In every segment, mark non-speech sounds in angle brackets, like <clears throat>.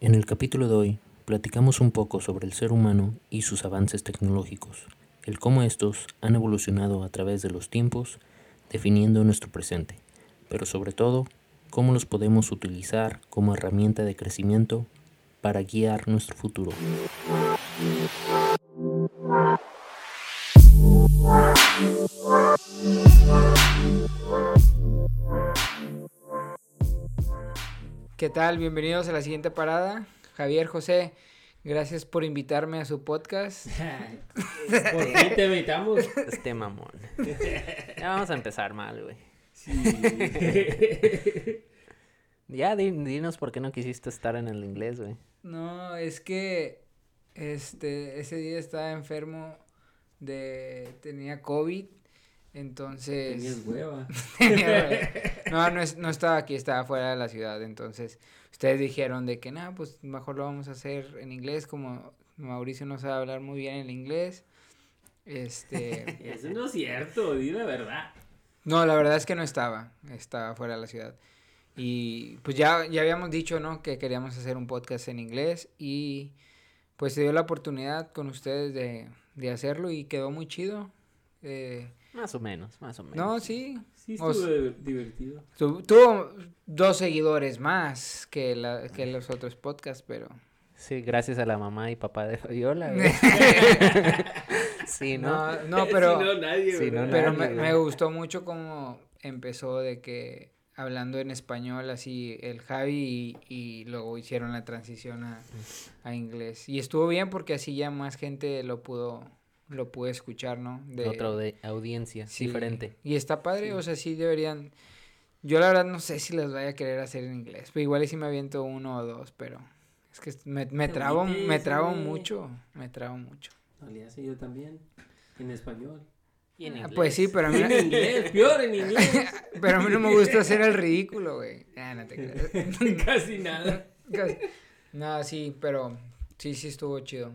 En el capítulo de hoy platicamos un poco sobre el ser humano y sus avances tecnológicos, el cómo estos han evolucionado a través de los tiempos, definiendo nuestro presente, pero sobre todo, cómo los podemos utilizar como herramienta de crecimiento para guiar nuestro futuro. ¿Qué tal? Bienvenidos a la siguiente parada. Javier José, gracias por invitarme a su podcast. <laughs> ¿Por qué te invitamos? Este mamón. Ya vamos a empezar mal, güey. <laughs> Ya, di- dinos por qué no quisiste estar en el inglés, güey. No, es que este ese día estaba enfermo de tenía COVID, entonces Tenías hueva. <laughs> Tenía- no, no, es- no estaba aquí, estaba fuera de la ciudad. Entonces, ustedes dijeron de que, nada, pues mejor lo vamos a hacer en inglés, como Mauricio no sabe hablar muy bien el inglés. Este, <laughs> Eso no es cierto, di la verdad. no, la verdad es que no estaba, estaba fuera de la ciudad. Y pues ya, ya habíamos dicho, ¿no? Que queríamos hacer un podcast en inglés y pues se dio la oportunidad con ustedes de, de hacerlo y quedó muy chido. Eh, Más o menos, más o menos. no, sí, Sí, O estuvo diver- divertido. Tu- tuvo dos seguidores más que, la, que los otros podcasts, pero... Sí, gracias a la mamá y papá de Fabiola. <laughs> <laughs> Sí, ¿no? No, no, pero, Si no, no, pero nadie, me, güey. me gustó mucho cómo empezó de que hablando en español así el Javi y, y luego hicieron la transición a, a inglés. Y estuvo bien porque así ya más gente lo pudo, lo pudo escuchar, ¿no? De, Otra audi- audiencia sí. diferente. Y está padre, Sí. o sea, sí deberían... Yo la verdad no sé si las vaya a querer hacer en inglés, pero igual si me aviento uno o dos, pero es que me, me trabo, me trabo mucho, me trabo mucho. No le hace yo también. En español. Y en Ah, Pues sí, pero a mí, <laughs> En inglés, peor en inglés. <laughs> pero a mí no me gusta hacer el ridículo, güey. Ah, no te creas. <laughs> Casi nada. Casi- No, sí, pero sí, sí estuvo chido.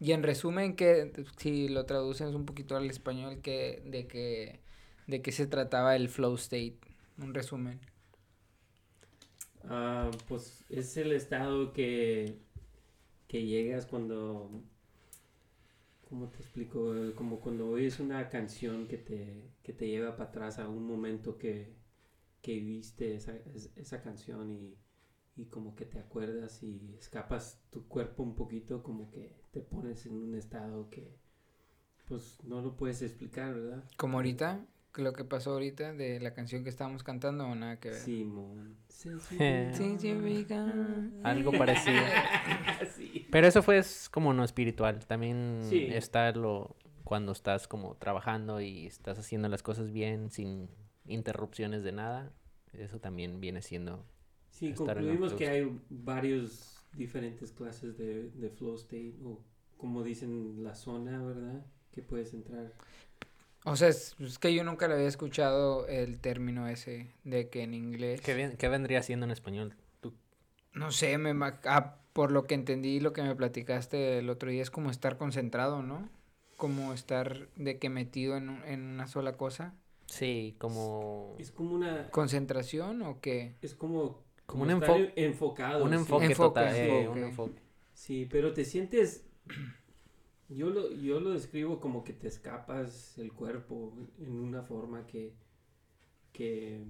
Y en resumen, que si lo traduces un poquito al español, que de que de qué se trataba el flow state, un resumen. Ah, pues es el estado que, que llegas cuando, ¿cómo te explico? Como cuando oyes una canción que te, que te lleva para atrás a un momento que, que viste esa, es- esa canción y, y como que te acuerdas y escapas tu cuerpo un poquito, como que te pones en un estado que pues no lo puedes explicar, ¿verdad? Como ahorita, lo que pasó ahorita de la canción que estábamos cantando o nada que ver. Simón. Sí. Algo parecido. Sí. Pero eso fue es como no espiritual. También Sí. está lo cuando estás como trabajando y estás haciendo las cosas bien sin interrupciones de nada. Eso también viene siendo Sí, concluimos que hay varios diferentes clases de, de flow state o como dicen la zona, ¿verdad? Que puedes entrar. O sea, es, es que yo nunca le había escuchado el término ese de que en inglés. ¿Qué, ven- qué vendría siendo en español? Tú- No sé, me, ma- ah, por lo que entendí, lo que me platicaste el otro día es como estar concentrado, ¿no? Como estar de que metido en, un- en una sola cosa. Sí, como Es como una ¿Concentración o qué? es como Como un estar enfo- en- enfocado. un sí. enfoque, Enfoque, total. eh, enfoque. un enfoque. Sí, pero te sientes <clears throat> yo lo yo lo describo como que te escapas el cuerpo en una forma que que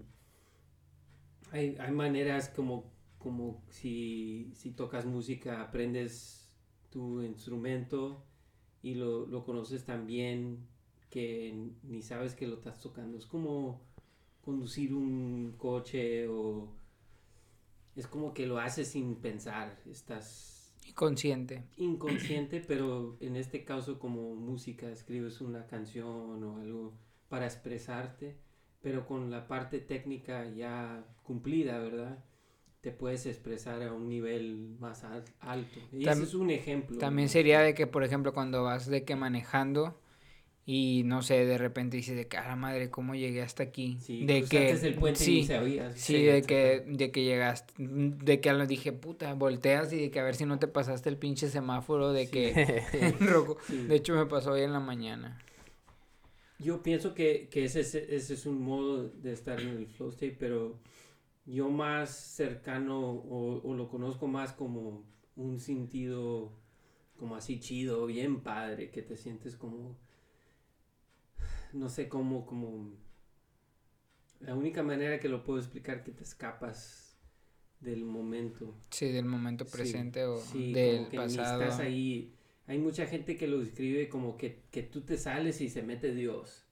hay, hay maneras como como si, si tocas música aprendes tu instrumento y lo, lo conoces tan bien que ni sabes que lo estás tocando es como conducir un coche o es como que lo haces sin pensar estás Consciente. inconsciente, <clears throat> pero en este caso como música, escribes una canción o algo para expresarte, pero con la parte técnica ya cumplida, ¿verdad? Te puedes expresar a un nivel más al- alto. Y Tam- ese es un ejemplo. También ¿no? sería de que, por ejemplo, cuando vas de que manejando y no sé, de repente dices de que, "A la madre, ¿cómo llegué hasta aquí? Sí, de que, cruzaste el puente sí, se oía. sí, de que, de que llegaste, de que lo dije, puta, volteas y de que a ver si no te pasaste el pinche semáforo de Sí. que <laughs> <laughs> rojo. Sí. De hecho, me pasó hoy en la mañana. Yo pienso que, que ese, es- ese es un modo de estar en el flow state, pero yo más cercano o, o lo conozco más como un sentido como así chido, bien padre, que te sientes como, no sé cómo, como, la única manera que lo puedo explicar que te escapas del momento. Sí, del momento presente o Sí, del como que ni pasado. estás ahí. Hay mucha gente que lo describe como que, que tú te sales y se mete Dios.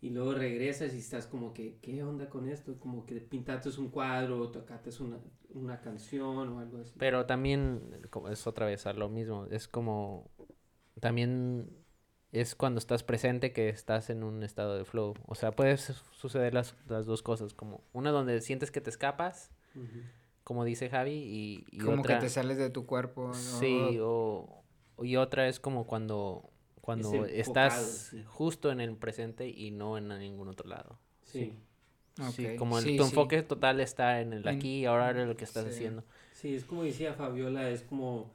Y luego regresas y estás como que, ¿qué onda con esto? Como que pintaste un cuadro o tocaste una, una canción o algo así. Pero también como es otra vez a lo mismo. Es como también es cuando estás presente que estás en un estado de flow. O sea, puede su- suceder las, las dos cosas. Como una donde sientes que te escapas, como dice Javi, y, y Como otra. que te sales de tu cuerpo. ¿no? Sí, o, y otra es como cuando cuando enfocado, estás sí. justo en el presente y no en ningún otro lado. Sí. Sí, como el, sí, tu sí. enfoque total está en el aquí y ahora en lo que estás sí. haciendo. Sí, es como decía Fabiola, es como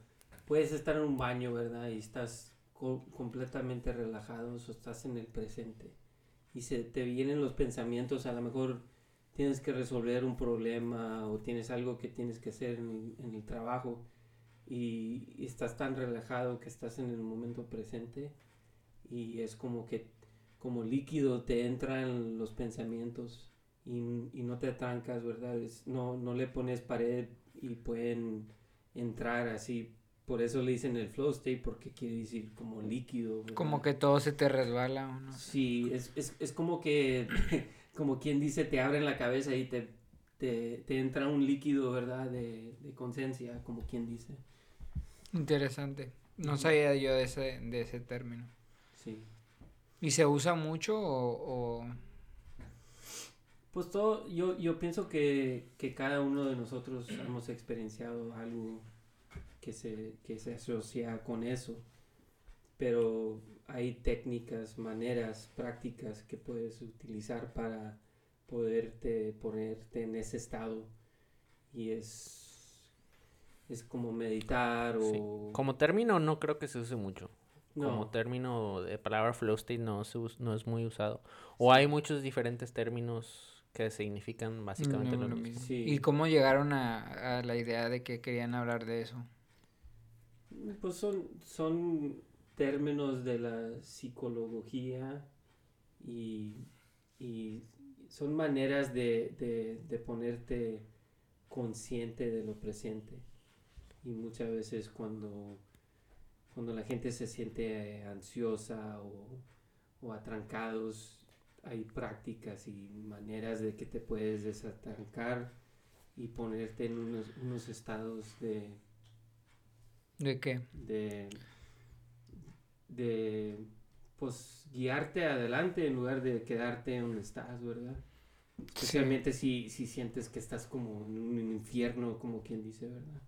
puedes estar en un baño, ¿verdad? Y estás co- completamente relajado, o estás en el presente. Y se te vienen los pensamientos, a lo mejor tienes que resolver un problema o tienes algo que tienes que hacer en el, trabajo y, estás tan relajado que estás en el momento presente y es como que como líquido te entran los pensamientos y, no te trancas, ¿verdad? No, no le pones pared y pueden entrar así. Por eso le dicen el flow state, porque quiere decir como líquido. ¿verdad? Como que todo se te resbala. ¿o no? Sí, es, es, es como que, <coughs> como quien dice, te abren la cabeza y te, te, te entra un líquido, ¿verdad? De, de conciencia, como quien dice. Interesante. No sabía yo de ese, de ese término. Sí. ¿Y se usa mucho o...? o- Pues todo, yo, yo pienso que, que cada uno de nosotros hemos experienciado algo que se, que se asocia con eso, pero hay técnicas, maneras, prácticas que puedes utilizar para poderte ponerte en ese estado y es, es como meditar Sí. o... Como término no creo que se use mucho. No. Como término de palabra flow state no, se us- no es muy usado. O hay muchos diferentes términos que significan básicamente no, lo mismo? Sí. ¿Y cómo llegaron a, a la idea de que querían hablar de eso? Pues son, son términos de la psicología y, y son maneras de, de- ponerte consciente de lo presente. Y muchas veces cuando, cuando la gente se siente ansiosa o, o atrancados, hay prácticas y maneras de que te puedes desatrancar y ponerte en unos, unos estados de, ¿De qué? de, de pues guiarte adelante en lugar de quedarte donde estás, ¿verdad? Especialmente si, si sientes que estás como en un infierno, como quien dice, ¿verdad?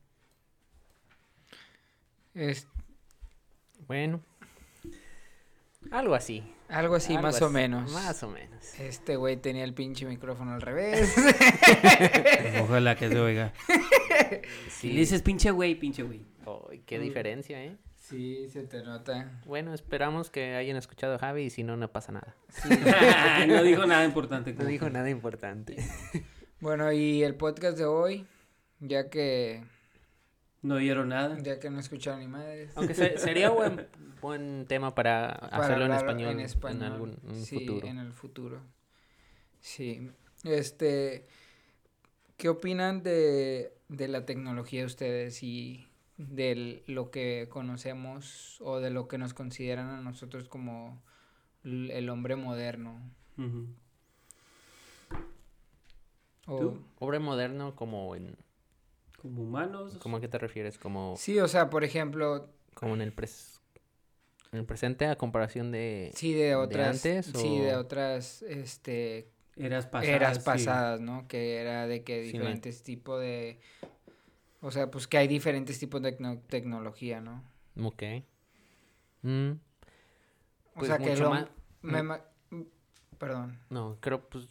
Es Bueno. Algo así. algo así, algo más o menos. Más o menos. Este güey tenía el pinche micrófono al revés. <laughs> <laughs> Ojalá que se oiga. Sí. Le dices pinche güey, pinche güey. Ay, qué diferencia, ¿eh? sí, se te nota. Bueno, esperamos que hayan escuchado a Javi y si no, no pasa nada. <laughs> no dijo nada importante. No dijo nada importante. <laughs> Bueno, y el podcast de hoy, ya que No oyeron nada. ya que no escucharon ni madres. Aunque se- sería buen, <laughs> buen tema para, para hacerlo en español en, en español, algún en sí, futuro. en el futuro. Sí. Este, ¿qué opinan de, de la tecnología ustedes y de lo que conocemos o de lo que nos consideran a nosotros como el hombre moderno? O- ¿Tú? Hombre moderno como en... Como humanos. ¿Cómo a qué te refieres? Como, Sí, o sea, por ejemplo, como en el pres- en el presente a comparación de... sí de otras, antes sí de otras, este, Eras pasadas. eras sí. pasadas, ¿no? Que era de que Sí, no. diferentes tipos de... O sea, pues que hay diferentes tipos de tecno- tecnología, ¿no? Ok. Mm, O Pues sea, que lo... más- me ma- Perdón. no, creo pues...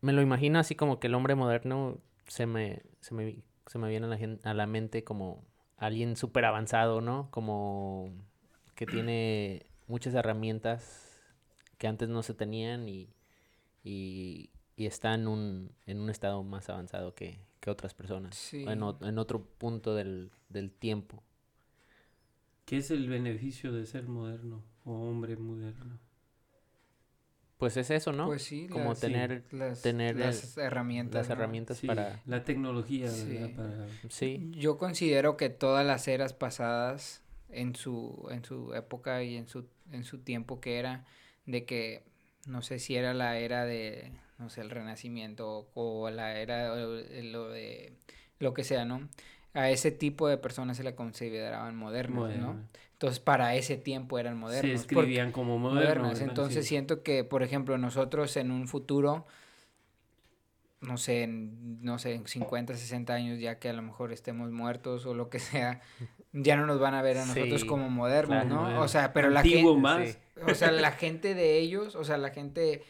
Me lo imagino así como que el hombre moderno se me, se me, se me viene a la, a la mente como alguien súper avanzado, ¿no? Como que tiene muchas herramientas que antes no se tenían y, y, y está en un, en un estado más avanzado que, que otras personas, Sí. en, o- en otro punto del, del tiempo. ¿Qué es el beneficio de ser moderno o hombre moderno? Pues es eso, ¿no? Pues sí, Como las, sí, tener las, tener las herramientas. las ¿no? herramientas Sí, para... la tecnología, Sí. ¿verdad? Para, Sí, Yo considero que todas las eras pasadas en su, en su época y en su, en su tiempo que era, de que no sé si era la era de, no sé, el renacimiento o, la era lo de lo que sea, ¿no? A ese tipo de personas se le consideraban modernos, ¿no? moderno. Entonces para ese tiempo eran Se modernos. porque- escribían como modernos. modernas. Entonces Sí. siento que, por ejemplo, nosotros en un futuro, no sé, en, no sé, en 50, 60 años, ya que a lo mejor estemos muertos o lo que sea, ya no nos van a ver a nosotros Sí, como modernos, claro, ¿no? O sea, pero la gente, más. sí. o sea, la gente de ellos, o sea, la gente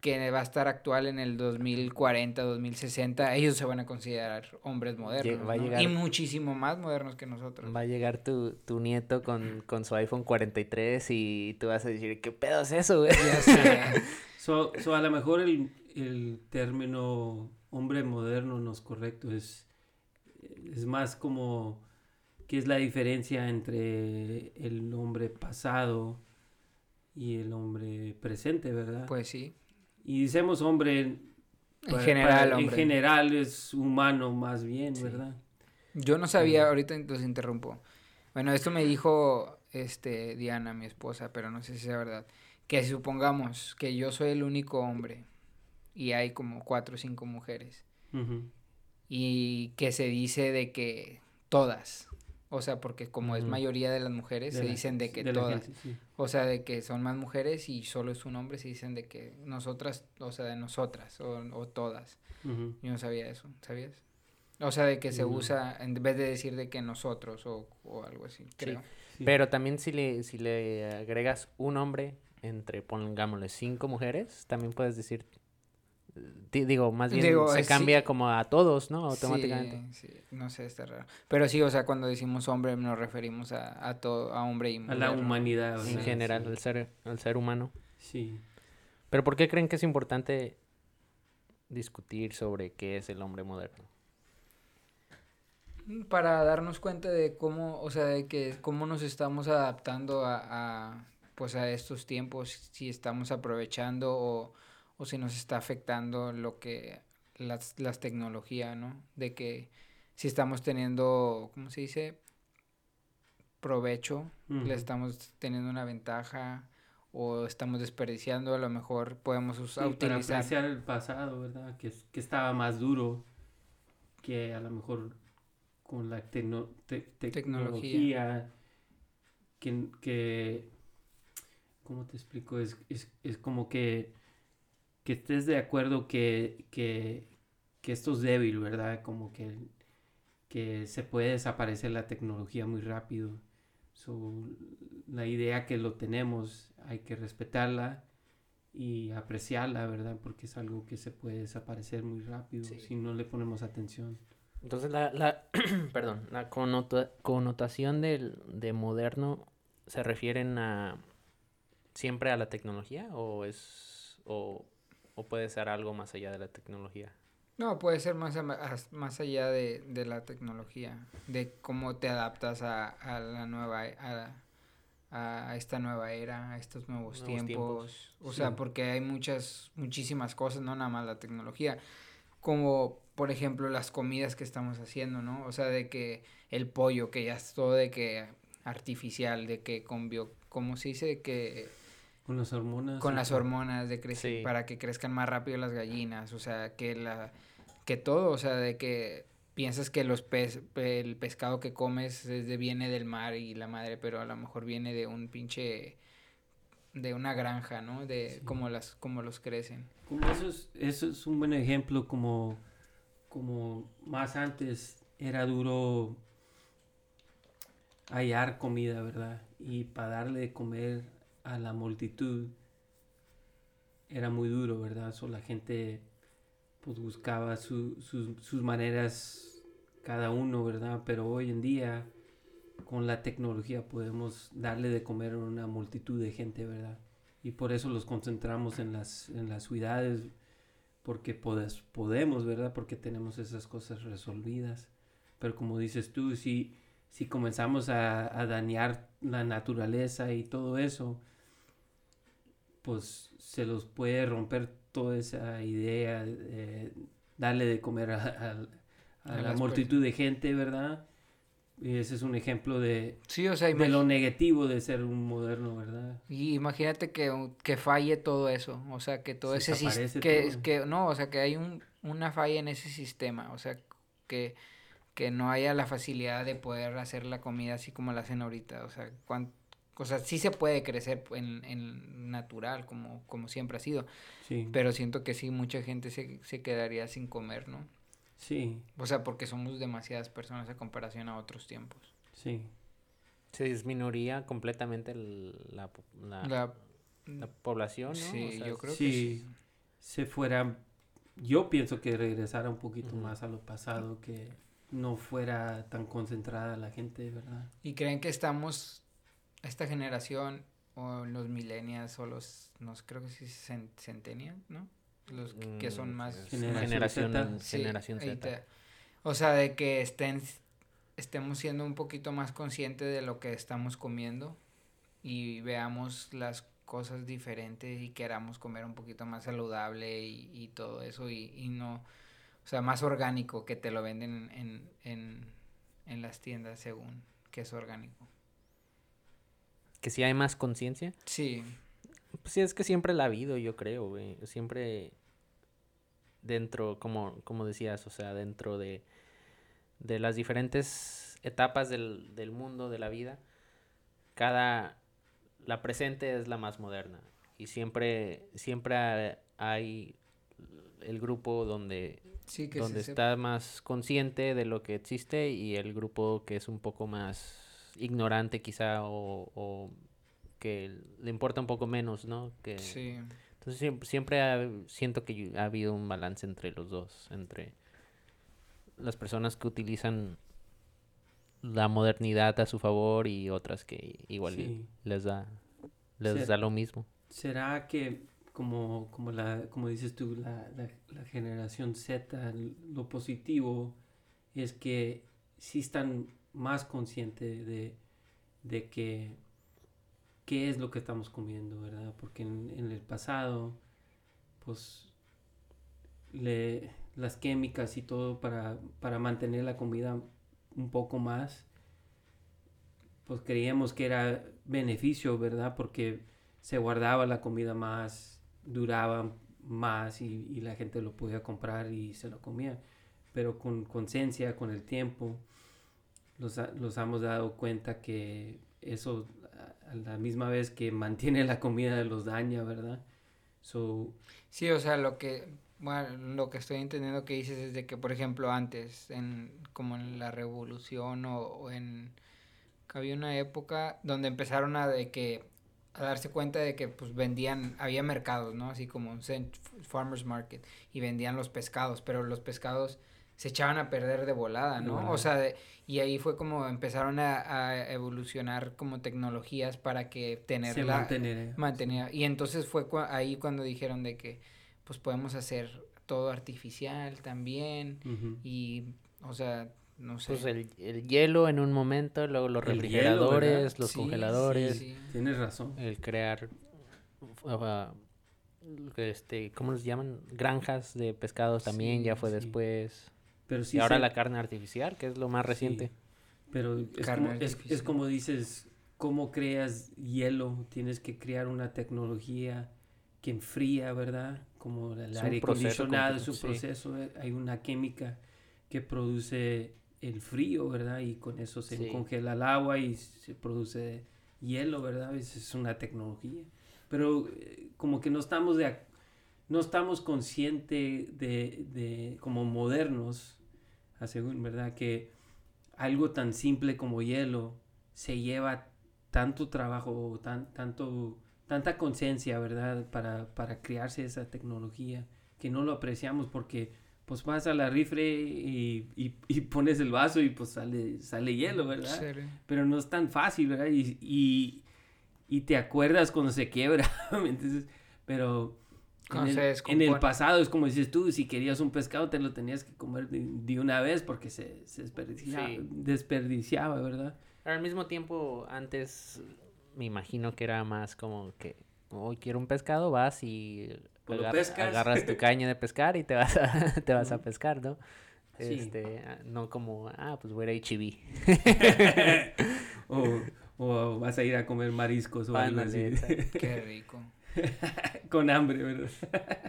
que va a estar actual en el 2040, 2060, ellos se van a considerar hombres modernos, va a ¿no? llegar- Y muchísimo más modernos que nosotros. va a llegar tu, tu nieto con, con su iPhone 43 y tú vas a decir, ¿qué pedo es eso, güey? Ya sé. <laughs> So, so a lo mejor el, el término hombre moderno no es correcto, es, es más como qué es la diferencia entre el hombre pasado y el hombre presente, ¿verdad? Pues sí. Y decimos hombre En general, para- en general es humano más bien, Sí. ¿verdad? Yo no sabía, ahorita los interrumpo. Bueno, esto me dijo este Diana, mi esposa, pero no sé si sea verdad. Que supongamos que yo soy el único hombre y hay como cuatro o cinco mujeres y que se dice de que todas, o sea, porque como es mayoría de las mujeres, De se la- dicen de que de todas. gente, sí. O sea, de que son más mujeres y solo es un hombre, se dicen de que nosotras, o sea, de nosotras o, o todas. Yo no sabía eso, ¿sabías? O sea, de que se No. usa en vez de decir de que nosotros o, o algo así, creo. Sí. Pero también si le, si le agregas un hombre entre, pongámosle, cinco mujeres, también puedes decir, digo, más bien Digo, se sí. cambia como a todos, ¿no? Sí, Automáticamente. Sí, no sé, está raro. Pero sí, o sea, cuando decimos hombre nos referimos a, a todo, a hombre y A la humanidad. En general, al ser, al ser humano. Sí. Pero ¿por qué creen que es importante discutir sobre qué es el hombre moderno? Para darnos cuenta de cómo, o sea, de que cómo nos estamos adaptando a, a, pues a estos tiempos, si estamos aprovechando o, o si nos está afectando lo que las, las tecnologías, ¿no? De que si estamos teniendo, ¿cómo se dice? provecho, le estamos teniendo una ventaja o estamos desperdiciando, a lo mejor podemos Sí, usar, para utilizar. apreciar el pasado, ¿verdad? Que, que estaba más duro que a lo mejor con la tecno- te- tecnología que, que ¿cómo te explico? Es, es, es como que, que estés de acuerdo que, que, que esto es débil, ¿verdad? Como que, que se puede desaparecer la tecnología muy rápido. So, la idea que lo tenemos hay que respetarla y apreciarla, ¿verdad? Porque es algo que se puede desaparecer muy rápido Sí. si no le ponemos atención. Entonces la, la, <clears throat> perdón, la connota- connotación del, de moderno se refieren a siempre a la tecnología o es o, o puede ser algo más allá de la tecnología. No, puede ser más, más allá de, de la tecnología, de cómo te adaptas a, a la nueva, e- a, a esta nueva era, a estos nuevos, Nuevos tiempos. tiempos. O sea, porque hay muchas, muchísimas cosas, no nada más la tecnología. Como, por ejemplo, las comidas que estamos haciendo, ¿no? O sea, de que el pollo, que ya es todo de que artificial, de que con bio, ¿cómo se dice? De que Con las hormonas. con las hormonas de crecer Sí. para que crezcan más rápido las gallinas, o sea, que la que todo, o sea, de que piensas que los pez, el pescado que comes es de, viene del mar y la madre, pero a lo mejor viene de un pinche de una granja, ¿no? De Sí. como las como los crecen. Como eso es, eso es un buen ejemplo como, como más antes era duro hallar comida, ¿verdad? Y para darle de comer a la multitud era muy duro, ¿verdad? So, la gente pues buscaba su- sus- sus maneras cada uno, ¿verdad? Pero hoy en día con la tecnología podemos darle de comer a una multitud de gente, ¿verdad? Y por eso los concentramos en las, en las ciudades, porque podemos, ¿verdad? Porque tenemos esas cosas resolvidas. Pero como dices tú, si, si comenzamos a, dañar la naturaleza y todo eso, pues se los puede romper toda esa idea, de darle de comer a, la multitud de gente, ¿verdad? Y ese es un ejemplo de, sí, o sea, de lo negativo de ser un moderno, ¿verdad? Y imagínate que, que falle todo eso, o sea, que todo ese sistema, que, que, no, o sea, que hay un, una falla en ese sistema, o sea, que, que no haya la facilidad de poder hacer la comida así como la hacen ahorita, o sea, cuánto, o sea, sí se puede crecer en, en natural, como, como siempre ha sido, sí. pero siento que sí, mucha gente se, se quedaría sin comer, ¿no? Sí. O sea, porque somos demasiadas personas a comparación a otros tiempos. Sí. Se disminuiría completamente la, la, población, ¿no? Sí, yo creo que sí. se fuera, yo pienso que regresara un poquito más a lo pasado, que no fuera tan concentrada la gente, ¿verdad? ¿Y creen que estamos, esta generación, o los millennials, o los, no creo que sí, centennials, ¿no? los que son mm, más generación, generación, Z. O sea, de que estén estemos siendo un poquito más conscientes de lo que estamos comiendo y veamos las cosas diferentes y queramos comer un poquito más saludable y, todo eso y, no, o sea, más orgánico que te lo venden en, en, en las tiendas según que es orgánico. ¿Que si hay más conciencia? Sí. Pues sí, es que siempre la ha habido, yo creo, güey. Siempre dentro, como, como decías, o sea, dentro de, de las diferentes etapas del, del mundo, de la vida, cada, la presente es la más moderna. Y siempre, siempre hay el grupo donde, donde está más consciente de lo que existe y el grupo que es un poco más ignorante quizá o, o que le importa un poco menos, ¿no? Que, sí. Entonces siempre, siempre siento que ha habido un balance entre los dos, entre las personas que utilizan la modernidad a su favor y otras que igual les da les da lo mismo. ¿Será que como, como, la, como dices tú, la, la, generación Z, lo positivo es que sí están más conscientes de, de que qué es lo que estamos comiendo, ¿verdad? Porque en, el pasado, pues, le, las químicas y todo para, para mantener la comida un poco más, pues creíamos que era beneficio, ¿verdad? Porque se guardaba la comida más, duraba más y, la gente lo podía comprar y se lo comía. Pero con conciencia, con el tiempo, los, los hemos dado cuenta que eso a la misma vez que mantiene la comida los daña, ¿verdad? So, sí, o sea, lo que, bueno, lo que estoy entendiendo que dices es de que, por ejemplo, antes, en, como en la revolución o, en, había una época donde empezaron a de que, a darse cuenta de que, pues, vendían, había mercados, ¿no? Así como un farmer's market, y vendían los pescados, pero los pescados se echaban a perder de volada, ¿no? O sea, y ahí fue como empezaron a, evolucionar como tecnologías para que tenerla mantener, mantener y entonces fue ahí cuando dijeron de que pues podemos hacer todo artificial también y o sea no sé. Pues el, hielo en un momento, luego los refrigeradores, los congeladores. Tienes razón. El crear uh, este, ¿cómo los llaman? Granjas de pescados también ya fue después. Pero y ahora la carne artificial, que es lo más reciente. Pero es como, es, como, dices, ¿cómo creas hielo? Tienes que crear una tecnología que enfría, ¿verdad? Como el aire acondicionado es un proceso, eh, hay una química que produce el frío, ¿verdad? Y con eso se congela el agua y se produce hielo, ¿verdad? Es una tecnología. Pero eh, como que no estamos de no estamos conscientes de, de, como modernos según, ¿verdad? Que algo tan simple como hielo se lleva tanto trabajo, tan, tanto, tanta conciencia, ¿verdad? Para, para crearse esa tecnología que no lo apreciamos porque pues vas a la rifle y, y, pones el vaso y pues sale, sale hielo, ¿verdad? Pero no es tan fácil, ¿verdad? Y, y, te acuerdas cuando se quiebra, <laughs> Entonces, pero en, el, en descompone. el pasado es como dices tú, si querías un pescado te lo tenías que comer de, de una vez porque se, se desperdiciaba, Sí. desperdiciaba, ¿verdad? Pero al mismo tiempo, antes me imagino que era más como que hoy quiero un pescado, vas y Pues lo agar- pescas. agarras tu caña de pescar y te vas a, <laughs> te vas a pescar, ¿no? Sí. Este, ah, no como, ah, pues voy a ir a H-E-B. <laughs> o, o vas a ir a comer mariscos o <laughs> algo así. Qué rico. <laughs> Con hambre, ¿verdad?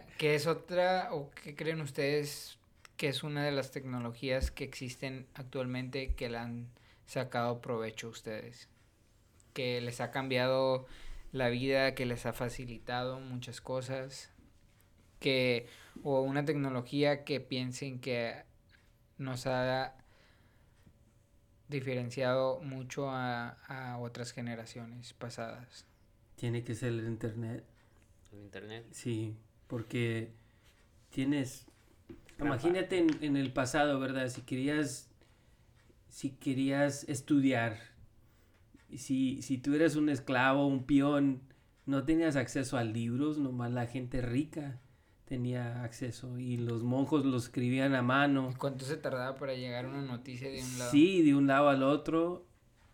<laughs> ¿Qué es otra o qué creen ustedes que es una de las tecnologías que existen actualmente que le han sacado provecho a ustedes? Que les ha cambiado la vida, que les ha facilitado muchas cosas, que o una tecnología que piensen que nos ha diferenciado mucho a, a otras generaciones pasadas. Tiene que ser el internet. Internet. Sí, porque tienes... Imagínate en, en el pasado, ¿verdad? Si querías, si querías estudiar, y si, si tú eras un esclavo, un peón, no tenías acceso a libros, nomás la gente rica tenía acceso y los monjos lo escribían a mano. ¿Y cuánto se tardaba para llegar una noticia de un lado? Sí, de un lado al otro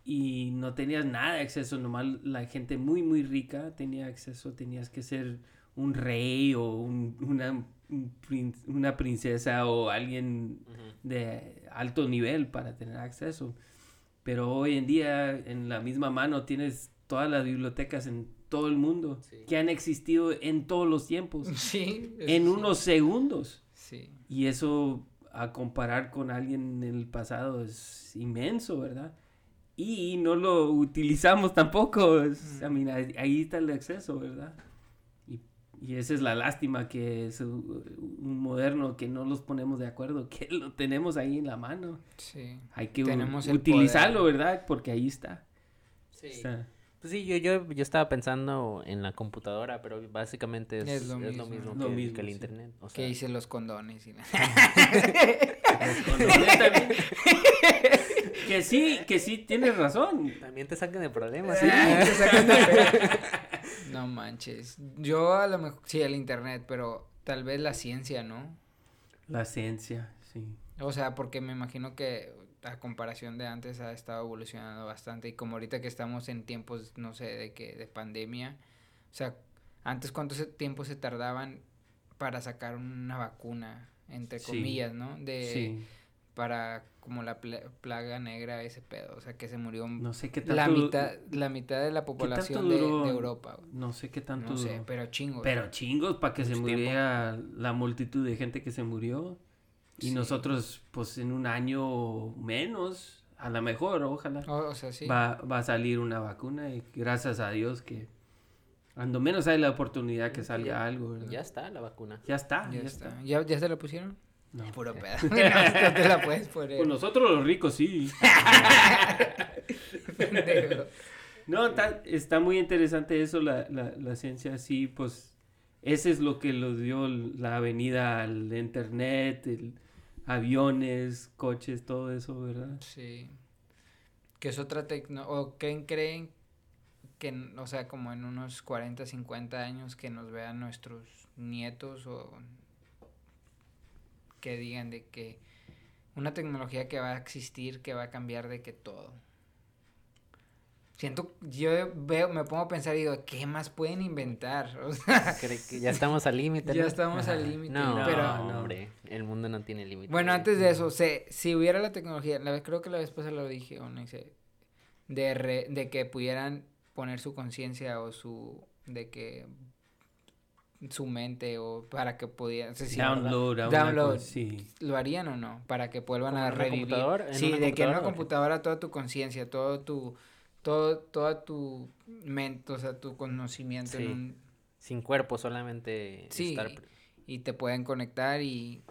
y no tenías nada de acceso, nomás la gente muy, muy rica tenía acceso, tenías que ser un rey o un- una, un una princesa o alguien de alto nivel para tener acceso. Pero hoy en día en la misma mano tienes todas las bibliotecas en todo el mundo Sí. que han existido en todos los tiempos, <laughs> Sí. en sí. unos segundos. Y eso a comparar con alguien en el pasado es inmenso, ¿verdad? Y no lo utilizamos tampoco. es- I mean, ahí ahí está el acceso, ¿verdad? Y, y esa es la lástima que es un moderno que no los ponemos de acuerdo, <laughs> que lo tenemos ahí en la mano. Sí. Hay que Tenemos utilizarlo, poder. ¿verdad? Porque ahí está. Sí. Está. Pues sí, yo, yo, yo estaba pensando en la computadora, pero básicamente es, Es lo es lo mismo. mismo, Lo que, mismo, que el sí. internet. O sea, Que hice los condones. y la- <laughs> Los condones también. <laughs> que sí, que sí, tienes razón. También te sacan de problemas. Sí, ¿sí? te sacan de. No manches. Yo a lo mejor, sí, el internet, pero tal vez la ciencia, ¿no? La ciencia, sí. O sea, porque me imagino que a comparación de antes ha estado evolucionando bastante y como ahorita que estamos en tiempos, no sé, de que de pandemia, o sea, antes cuánto se- tiempo se tardaban para sacar una vacuna, entre Sí. comillas, ¿no? De Sí. Para como la pla- plaga negra ese pedo, o sea, que se murió No sé qué tanto. la mitad la mitad de la población de, duró? de Europa. No sé qué tanto. No sé, duró. pero chingo. Pero chingos, para que se tiempo. muriera la multitud de gente que se murió. Y Sí. nosotros, pues en un año menos, a lo mejor, ojalá, O, o sea, sí. va, va a salir una vacuna. Y gracias a Dios que, cuando menos hay la oportunidad que salga ya- algo, ¿verdad? Ya está la vacuna. Ya está, ya, ya, está. está. ¿Ya, ¿Ya se la pusieron? No. Puro pedo. <laughs> no, no te la puedes poner. Pues nosotros los ricos sí. <laughs> No, está, está muy interesante eso, la, la, la ciencia, sí, pues ese es lo que nos dio la avenida al internet, el aviones, coches, todo eso, ¿verdad? Sí. Que es otra tecno... ¿O creen, creen que, o sea, como en unos 40, 50 años que nos vean nuestros nietos o que digan de que una tecnología que va a existir, que va a cambiar de que todo? Siento, yo veo, me pongo a pensar y digo, ¿qué más pueden inventar? <laughs> O sea, que ya estamos al límite. ya ¿no? estamos al límite. No, pero, no. hombre, el mundo no tiene límite. Bueno, antes de eso, se, si hubiera la tecnología, la vez, creo que la vez pasada lo dije, o no sé, de, re- de que pudieran poner su conciencia o su, de que su mente o para que pudieran, si Download, Download. cosa, sí. lo harían o no, para que vuelvan ¿Como a revivir. computadora? ¿En Sí, de que en una computadora toda tu conciencia, todo tu, todo, toda tu mente, o sea, tu conocimiento en Sí. un, Sin cuerpo, solamente Sí, estar... y te pueden conectar y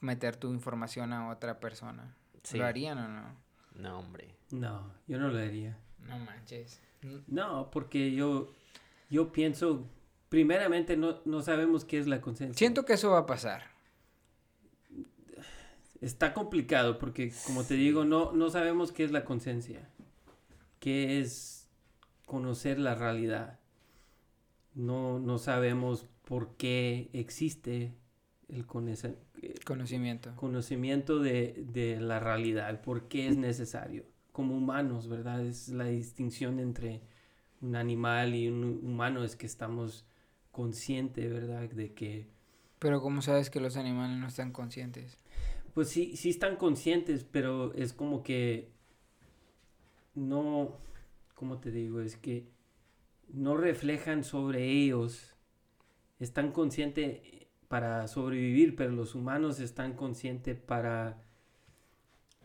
meter tu información a otra persona. Sí. ¿Lo harían o no? No, hombre. No, yo no lo haría. No manches. No, porque yo, yo pienso, primeramente no, no sabemos qué es la conciencia. Siento que eso va a pasar. Está complicado porque, como te digo, no, no sabemos qué es la conciencia. ¿Qué es conocer la realidad? no, no sabemos por qué existe el conocimiento, conocimiento de, de, la realidad, por qué es necesario. Como humanos, ¿verdad? Es la distinción entre un animal y un humano, es que estamos conscientes, ¿verdad? De que... Pero ¿cómo sabes que los animales no están conscientes? Pues sí, sí están conscientes, pero es como que no, ¿cómo te digo? Es que no reflejan sobre ellos, están conscientes para sobrevivir, pero los humanos están conscientes para,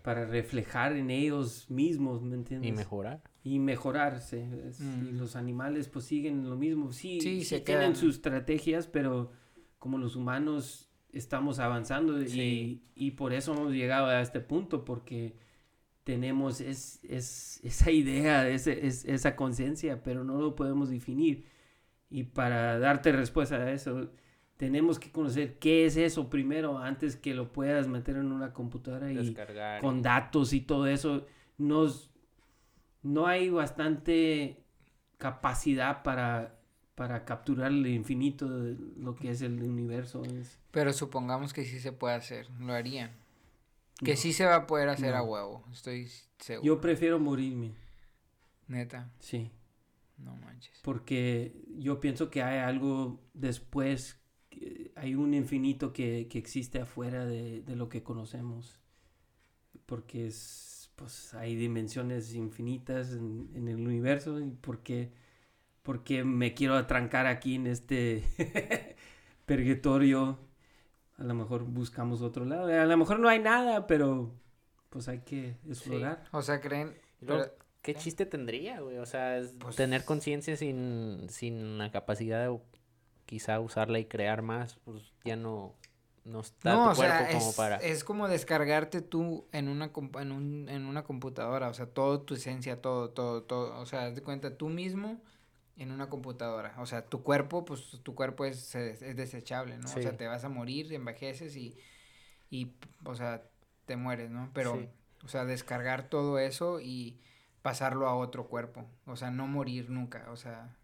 para reflejar en ellos mismos, ¿me entiendes? Y mejorar. Y mejorarse. Y mm. los animales pues siguen lo mismo. Sí, sí, se tienen sus estrategias, pero como los humanos estamos avanzando y, y, por eso hemos llegado a este punto, porque tenemos es, es, esa idea, ese, es, esa conciencia, pero no lo podemos definir. Y para darte respuesta a eso, tenemos que conocer qué es eso primero antes que lo puedas meter en una computadora y con datos y todo eso. Nos, no hay bastante capacidad para, para capturar el infinito de lo que es el universo. Pero supongamos que sí se puede hacer, lo harían. Que sí se va a poder hacer a huevo, estoy seguro. Yo prefiero morirme. Neta. Sí. No manches. Porque yo pienso que hay algo después hay un infinito que, existe afuera de, lo que conocemos. Porque es, pues, hay dimensiones infinitas en, el universo. Y porque, porque me quiero atrancar aquí en este <laughs> purgatorio. A lo mejor buscamos otro lado. A lo mejor no hay nada, pero pues hay que explorar. O sea, creen... ¿Qué chiste tendría, güey? O sea, pues tener conciencia sin, sin la capacidad de quizá usarla y crear más, pues ya no, no está tu cuerpo como es, para... Es como descargarte tú en una, en, un, en una computadora, o sea, toda tu esencia, todo, todo, todo, o sea, haz de cuenta tú mismo en una computadora, o sea, tu cuerpo, pues tu cuerpo es, es, desechable, ¿no? O sea, te vas a morir, envejeces y, y, o sea, te mueres, ¿no? Pero, o sea, descargar todo eso y pasarlo a otro cuerpo, o sea, no morir nunca, o sea,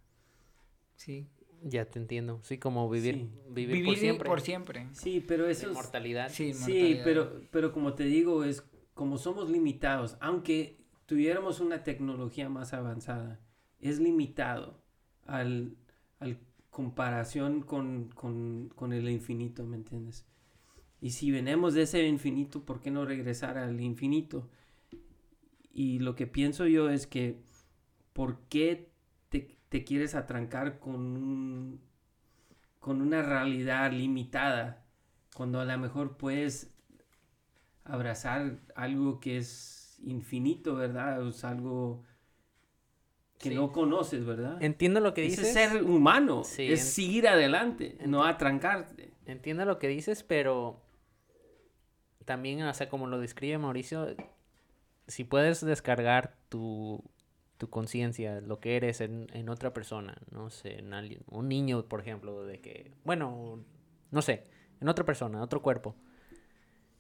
sí. Ya te entiendo. Sí, como vivir, vivir, por siempre. por siempre. Sí, pero eso Inmortalidad. Sí, sí, pero, pero como te digo, es como somos limitados, aunque tuviéramos una tecnología más avanzada, es limitado al, al comparación con, con, con el infinito, ¿me entiendes? Y si venimos de ese infinito, ¿por qué no regresar al infinito? Y lo que pienso yo es que, ¿por qué te quieres atrancar con, con una realidad limitada, cuando a lo mejor puedes abrazar algo que es infinito, ¿verdad? Es algo que no conoces, ¿verdad? Entiendo lo que dices. Es ser humano, es seguir adelante, no atrancarte. Entiendo lo que dices, pero también, o sea, como lo describe Mauricio, si puedes descargar tu tu conciencia, lo que eres en, en, otra persona, no sé, en alguien, un niño, por ejemplo, de que, bueno, no sé, en otra persona, en otro cuerpo.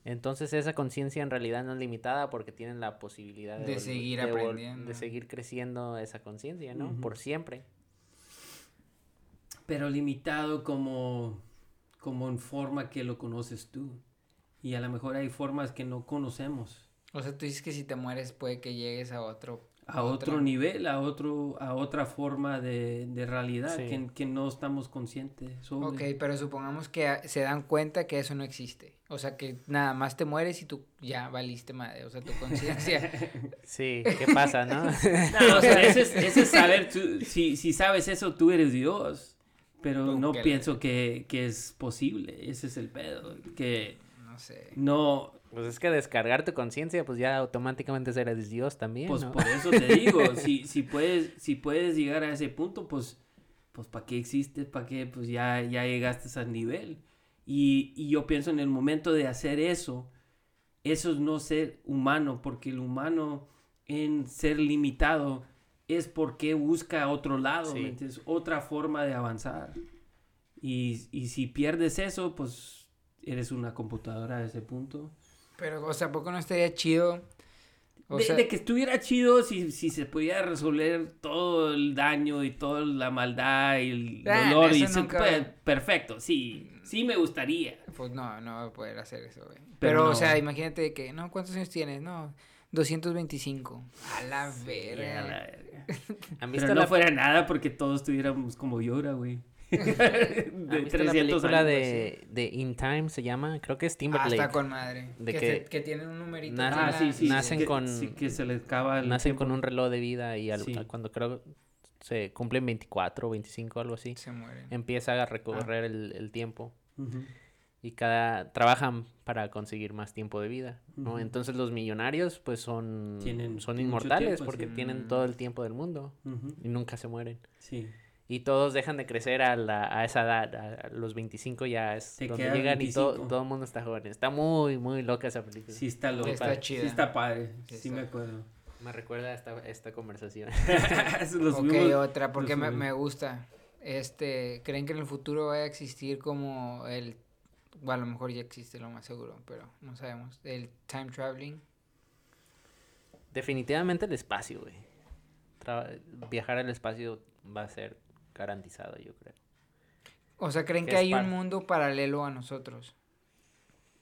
Entonces esa conciencia en realidad no es limitada porque tienen la posibilidad de, seguir aprendiendo. De seguir creciendo esa conciencia, ¿no? Por siempre. Pero limitado como, como en forma que lo conoces tú. Y a lo mejor hay formas que no conocemos. O sea, tú dices que si te mueres puede que llegues a otro a otro nivel, a otro, a otra forma de, de realidad que, que, no estamos conscientes sobre. Ok, pero supongamos que se dan cuenta que eso no existe. O sea, que nada más te mueres y tú ya valiste madre. O sea, tu conciencia. <laughs> sí, ¿qué pasa, no? <laughs> no o sea, ese es, saber, tú, si, si sabes eso, tú eres Dios. Pero no pienso que, que es posible. Ese es el pedo. Que no sé. No, pues es que descargar tu conciencia, pues ya automáticamente serás Dios también. Pues por eso te <laughs> digo, si, si, puedes, si puedes llegar a ese punto, pues, pues ¿para qué existes? ¿Para qué? Pues ya, ya llegaste a ese nivel. Y, y yo pienso en el momento de hacer eso, eso es no ser humano, porque el humano en ser limitado es porque busca otro lado, otra forma de avanzar. Y, y si pierdes eso, pues eres una computadora a ese punto. Pero, o sea, ¿a poco no estaría chido O de, sea, de que estuviera chido si, si se pudiera resolver todo el daño y toda la maldad y el Ah, dolor. y nunca- perfecto, sí, sí me gustaría. pues no, no va a poder hacer eso, güey. Pero, Pero o sea, imagínate que, no, ¿cuántos años tienes? No, 225. A la verga. la verga. <laughs> ¿Han visto, Pero no la, fuera nada porque todos tuviéramos como llora, güey. ¿Han de visto la 300 película años, de, de In Time se llama? Creo que es Ah, Timberlake. está con madre. De que, que se- que tienen un numerito. na- aquí en Ah, sí, sí. nacen que, con- Sí, que se les acaba el Nacen tiempo. con un reloj de vida y al- Sí. cuando creo se cumplen 24 o 25, algo así, Se mueren. empieza a recorrer Ah. el, el tiempo. Ujú. y cada trabajan para conseguir más tiempo de vida, ¿no? Ujú. Entonces los millonarios pues son Tienen son inmortales tiempo, porque sí. tienen todo el tiempo del mundo Ujú. y nunca se mueren. Sí. Y todos dejan de crecer a, la, a esa edad, a, a los 25 ya es Te donde llegan y todo, 25. todo el mundo está joven. Está muy, muy loca esa película. Sí está loco. Está chida. Sí está padre. Sí Sí, está. me acuerdo. Me recuerda esta, esta conversación. <laughs> Los ok, otra, porque los me, me gusta. Este, ¿creen que en el futuro vaya a existir como el, bueno, a lo mejor ya existe lo más seguro, pero no sabemos, el time traveling? Definitivamente el espacio, güey. Tra- viajar al espacio va a ser garantizado, yo creo. O sea, ¿creen Que hay un mundo paralelo a nosotros?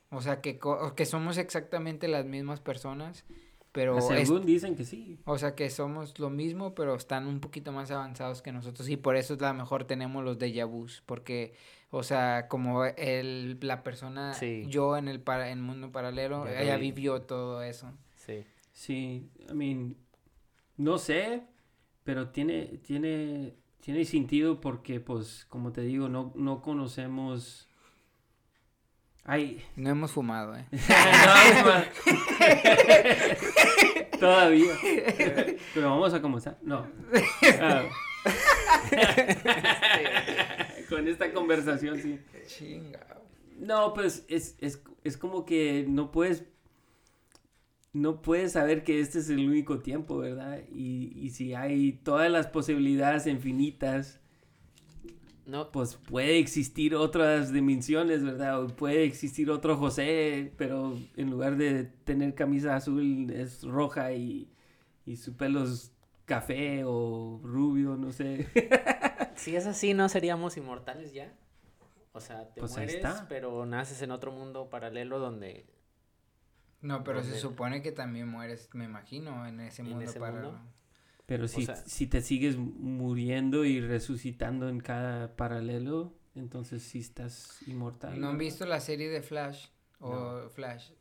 O sea, que, que somos exactamente las mismas personas, pero... es- Según dicen que sí. o sea, que somos lo mismo, pero están un poquito más avanzados que nosotros. Y por eso a lo mejor tenemos los déjà vus. Porque, o sea, como el, la persona, Sí. yo en el para, en mundo paralelo, Ya ella vi. vivió todo eso. Sí. Sí, I mean, no sé, pero tiene, tiene, tiene sentido porque, pues, como te digo, no, no conocemos... Ay, No hemos fumado, ¿eh? <laughs> No. Todavía. Pero vamos a comenzar. No. Ah. <laughs> Con esta conversación, sí. Chinga. No, pues es, es, es como que no puedes. No puedes saber que este es el único tiempo, ¿verdad? Y, y si hay todas las posibilidades infinitas, No, pues puede existir otras dimensiones, ¿verdad? O puede existir otro José, pero en lugar de tener camisa azul es roja y, y su pelo es café o rubio, no sé. <laughs> si es así, ¿no seríamos inmortales ya? O sea, te Pues mueres, pero naces en otro mundo paralelo donde... No, pero se supone que también mueres, me imagino, en ese ¿En mundo ese paralelo. mundo? Pero si, sea- si te sigues muriendo y resucitando en cada paralelo, entonces sí estás inmortal. ¿No han visto la serie de Flash? O Flash.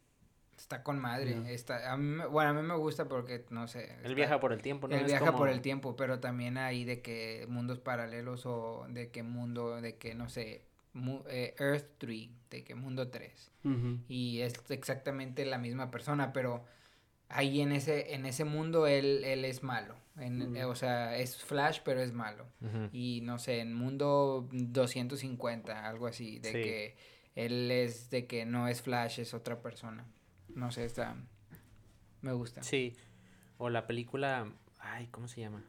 Está con madre. No. Está, a mí bueno, a mí me gusta porque, no sé. Él está- viaja por el tiempo, ¿no? Él Es viaja como- por el tiempo, pero también hay de que mundos paralelos o de que mundo, de que, no sé, Earth 3, de que mundo 3. Ujú. Y es exactamente la misma persona, pero ahí en ese, en ese mundo él, él es malo. En, eh, o sea, es Flash, pero es malo. Y no sé, en mundo 250, algo así, de Sí. que él es de que no es Flash, es otra persona. No sé, está... Me gusta. Sí. O la película, ay, ¿cómo se llama?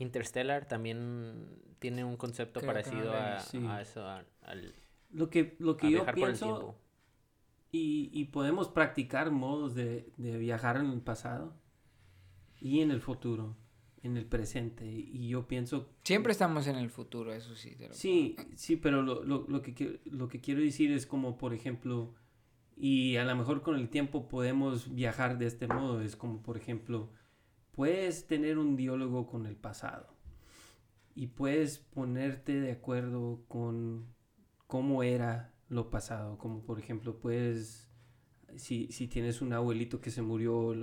Interstellar también tiene un concepto Creo parecido a, eso, a- al Lo que, lo que yo viajar por el pienso, tiempo. y, y podemos practicar modos de, de viajar en el pasado y en el futuro, en el presente. Y yo pienso Siempre estamos en el futuro, eso sí. te lo Sí, sí, pero lo, lo, lo que, lo que quiero decir es como, por ejemplo, y a lo mejor con el tiempo podemos viajar de este modo, es como, por ejemplo, puedes tener un diálogo con el pasado y puedes ponerte de acuerdo con cómo era lo pasado, como por ejemplo, puedes, si, si tienes un abuelito que se murió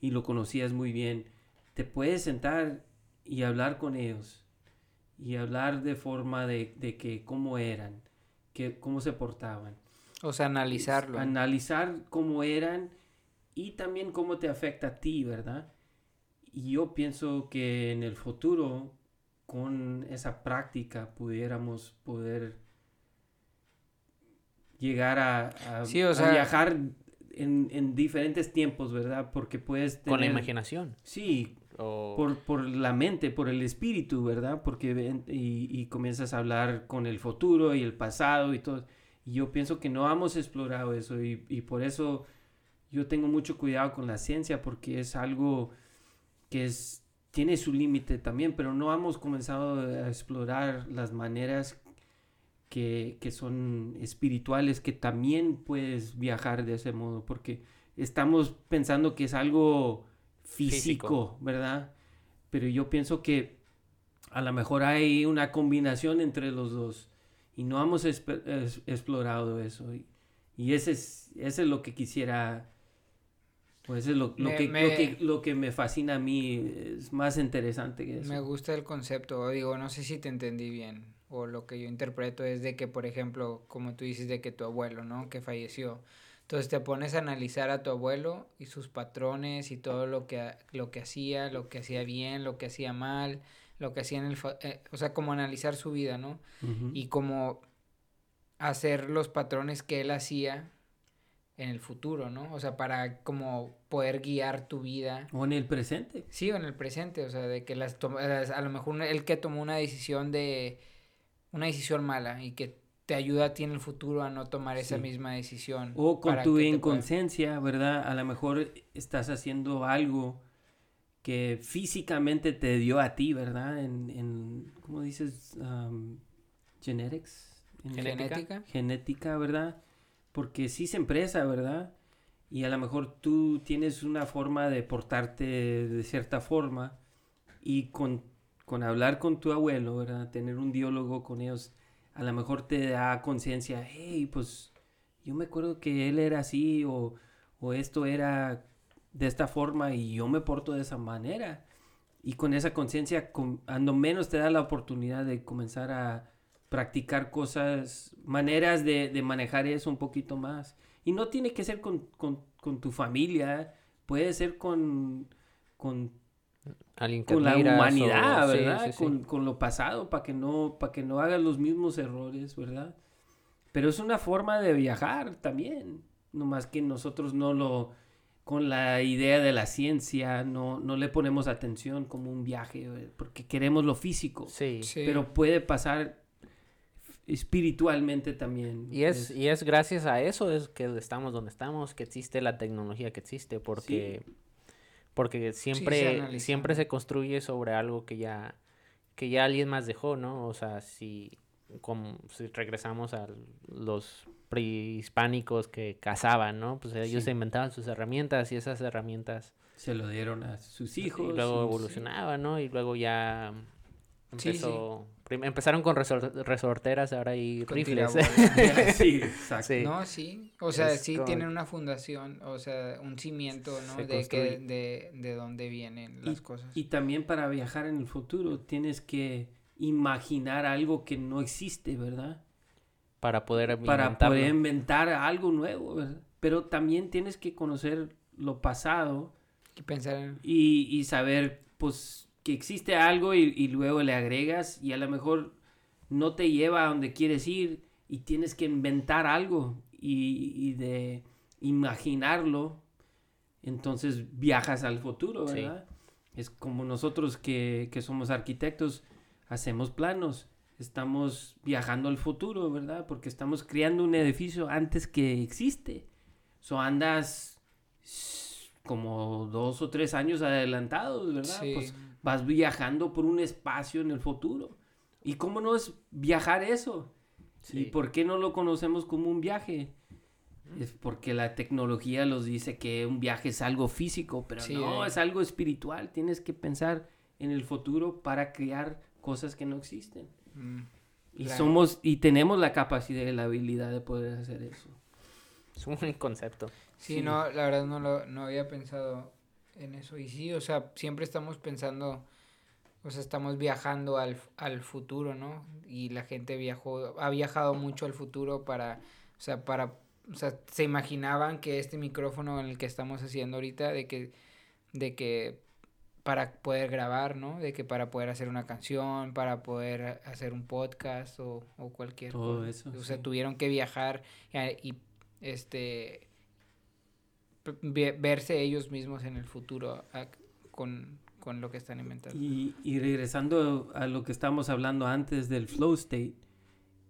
y lo conocías muy bien, te puedes sentar y hablar con ellos y hablar de forma de, de que cómo eran, que, cómo se portaban. O sea, analizarlo. Analizar cómo eran y también cómo te afecta a ti, ¿verdad? Y yo pienso que en el futuro, con esa práctica, pudiéramos poder llegar a, a- Sí, o a sea- viajar en, en diferentes tiempos, ¿verdad? Porque puedes tener... Con la imaginación. Sí, O... por, por la mente, por el espíritu, ¿verdad? Porque y, y comienzas a hablar con el futuro y el pasado y todo. Y yo pienso que no hemos explorado eso y, y por eso yo tengo mucho cuidado con la ciencia porque es algo que es, tiene su límite también, pero no hemos comenzado a explorar las maneras que, que, son espirituales, que también puedes viajar de ese modo, porque estamos pensando que es algo físico, ¿verdad? Pero yo pienso que a lo mejor hay una combinación entre los dos y no hemos explorado eso. Y, y, ese, es, ese es lo que quisiera, pues es lo, lo, que, me, lo, que, lo, que, me fascina a mí, es más interesante que eso. Me gusta el concepto, digo, no sé si te entendí bien, o lo que yo interpreto es de que, por ejemplo, como tú dices, de que tu abuelo, ¿no? Que falleció. Entonces te pones a analizar a tu abuelo y sus patrones y todo lo que, lo que hacía, lo que hacía bien, lo que hacía mal, lo que hacía en el... Eh, o sea, como analizar su vida, ¿no? Y como hacer los patrones que él hacía en el futuro, ¿no? O sea, para como poder guiar tu vida. O en el presente. Sí, o en el presente, o sea, de que las a lo mejor él que tomó una decisión de una decisión mala y que te ayuda a ti en el futuro a no tomar esa misma decisión. O con tu inconsciencia, ¿verdad? A lo mejor estás haciendo algo que físicamente te dio a ti, ¿verdad? En, en ¿cómo dices? genetics. genética. Genética, ¿verdad? Porque sí se empresa, ¿verdad? Y a lo mejor tú tienes una forma de portarte de cierta forma y con, con hablar con tu abuelo, ¿verdad? Tener un diálogo con ellos a lo mejor te da conciencia, hey, pues yo me acuerdo que él era así o, o, esto era de esta forma y yo me porto de esa manera. Y con esa conciencia, ando menos te da la oportunidad de comenzar a practicar cosas, maneras de, de manejar eso un poquito más. Y no tiene que ser con, con, con tu familia, puede ser con, con con la humanidad, ¿verdad? Con, lo pasado, para que no, para que no hagas los mismos errores, ¿verdad? Pero es una forma de viajar también. Nomás que nosotros no lo, con la idea de la ciencia, no, no le ponemos atención como un viaje, porque queremos lo físico. Sí. Pero puede pasar espiritualmente también. Y es, y es gracias a eso es que estamos donde estamos, que existe la tecnología que existe, porque porque siempre, se siempre se construye sobre algo que ya, que ya alguien más dejó, ¿no? O sea, si, como, si regresamos a los prehispánicos que cazaban, ¿no? Pues ellos se inventaban sus herramientas y esas herramientas... Se lo dieron a sus hijos. Y luego evolucionaban, ¿no? Y luego ya empezó empezaron con resorteras, ahora hay rifles. <laughs> sí, exacto. No, sí. O sea, sí tienen una fundación, o sea, un cimiento, ¿no? De, que, de, de dónde vienen las cosas. Y también para viajar en el futuro tienes que imaginar algo que no existe, ¿verdad? Para poder Para poder inventar algo nuevo, ¿verdad? Pero también tienes que conocer lo pasado. Y pensar en... Y, y saber, pues, que existe algo y, luego le agregas y a lo mejor no te lleva a donde quieres ir y tienes que inventar algo y, de imaginarlo, entonces viajas al futuro, ¿verdad? Es como nosotros que, somos arquitectos, hacemos planos, estamos viajando al futuro, ¿verdad? Porque estamos creando un edificio antes que existe. So andas como dos o tres años adelantados, ¿verdad? Pues vas viajando por un espacio en el futuro. ¿Y cómo no es viajar eso? ¿Y por qué no lo conocemos como un viaje? Es porque la tecnología nos dice que un viaje es algo físico, pero no, eh. es algo espiritual. Tienes que pensar en el futuro para crear cosas que no existen. Mm, y somos y tenemos la capacidad y la habilidad de poder hacer eso. Es un buen concepto. Sí, no, la verdad no lo no había pensado en eso. Y sí, o sea, siempre estamos pensando, o sea, estamos viajando al, al futuro, ¿no? Y la gente viajó, ha viajado mucho al futuro para, o sea, para, o sea, se imaginaban que este micrófono en el que estamos haciendo ahorita, de que, de que para poder grabar, ¿no? De que para poder hacer una canción, para poder hacer un podcast o, o cualquier Todo eso. O sea, tuvieron que viajar y, y este verse ellos mismos en el futuro con, lo que están inventando. Y, y, regresando a lo que estábamos hablando antes del flow state,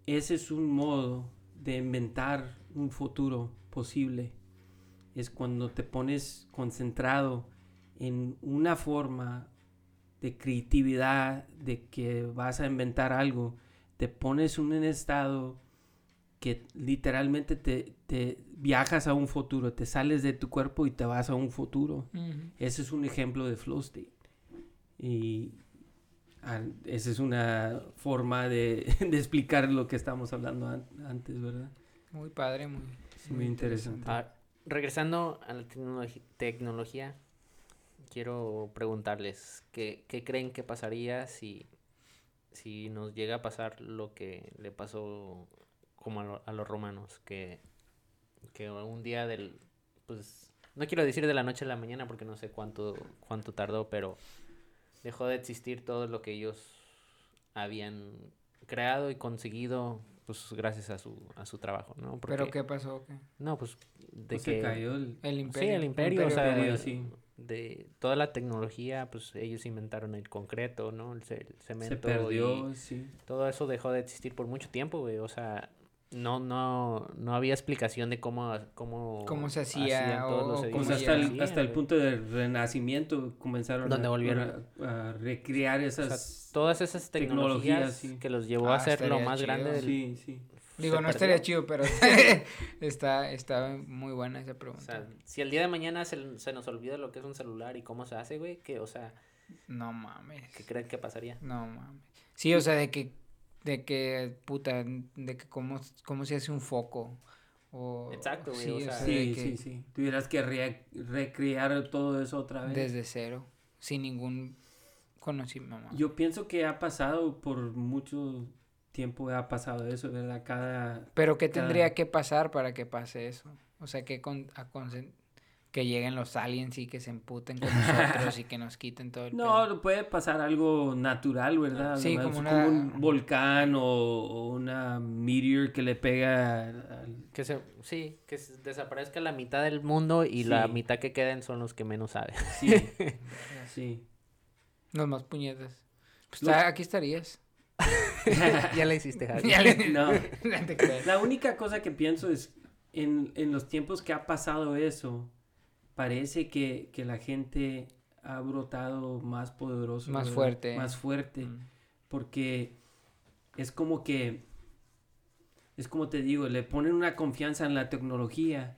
ese es un modo de inventar un futuro posible. es cuando te pones concentrado en una forma de creatividad, de que vas a inventar algo, te pones en un estado que literalmente te, te, viajas a un futuro, te sales de tu cuerpo y te vas a un futuro. Ese es un ejemplo de flow state. Y esa es una forma de, <laughs> de, explicar lo que estamos hablando antes, ¿verdad? Muy padre, muy, muy, interesante. Ah, regresando a la tecnología, quiero preguntarles, ¿qué, ¿qué, creen que pasaría si, si nos llega a pasar lo que le pasó como a, los romanos? Que, que un día del, pues, no quiero decir de la noche a la mañana porque no sé cuánto, cuánto tardó, pero dejó de existir todo lo que ellos habían creado y conseguido pues gracias a su, a su trabajo, ¿no? ¿Pero qué pasó? ¿Qué? No, pues de pues que... Se cayó el, el imperio. Sí, el imperio, o sea, de toda la tecnología, pues ellos inventaron el concreto, ¿no? El, cemento. Se perdió, sí. Todo eso dejó de existir por mucho tiempo, güey, o sea, no, no, no había explicación de cómo, cómo, ¿Cómo se hacía o, pues hasta, el, hasta el punto del renacimiento comenzaron Donde a, volvieron a, recrear esas todas esas tecnologías, que los llevó a ah, ser lo más grande del, sí, sí. Digo, no estaría chido, pero <laughs> está, está muy buena esa pregunta. O sea, si el día de mañana se, se nos olvida lo que es un celular y cómo se hace, güey, que, o sea... No mames. ¿Qué creen que pasaría? No mames. Sí, o sea, de que de que, puta, de que cómo, cómo se hace un foco. O, Exacto, güey. Sí, o sea, sí, sí, sí. Tuvieras que recrear todo eso otra vez. Desde cero, sin ningún conocimiento. Yo pienso que ha pasado por mucho tiempo, ha pasado eso, ¿verdad? Cada... Pero ¿qué tendría que pasar para que pase eso? O sea, que con, a, que lleguen los aliens y que se emputen con <laughs> nosotros y que nos quiten todo el No, puede pasar algo natural, ¿verdad? Sí, como, un volcán o, una meteor que le pega que se sí, que desaparezca la mitad del mundo y la mitad que queden son los que menos saben. Sí. <laughs> sí. Los más puñetas. Pues aquí estarías. <laughs> ya la hiciste, Javi. no. la única cosa que pienso es en, en los tiempos que ha pasado eso, parece que, la gente ha brotado más poderoso. Más fuerte. Más fuerte. Mm. Porque es como que, es como te digo, le ponen una confianza en la tecnología,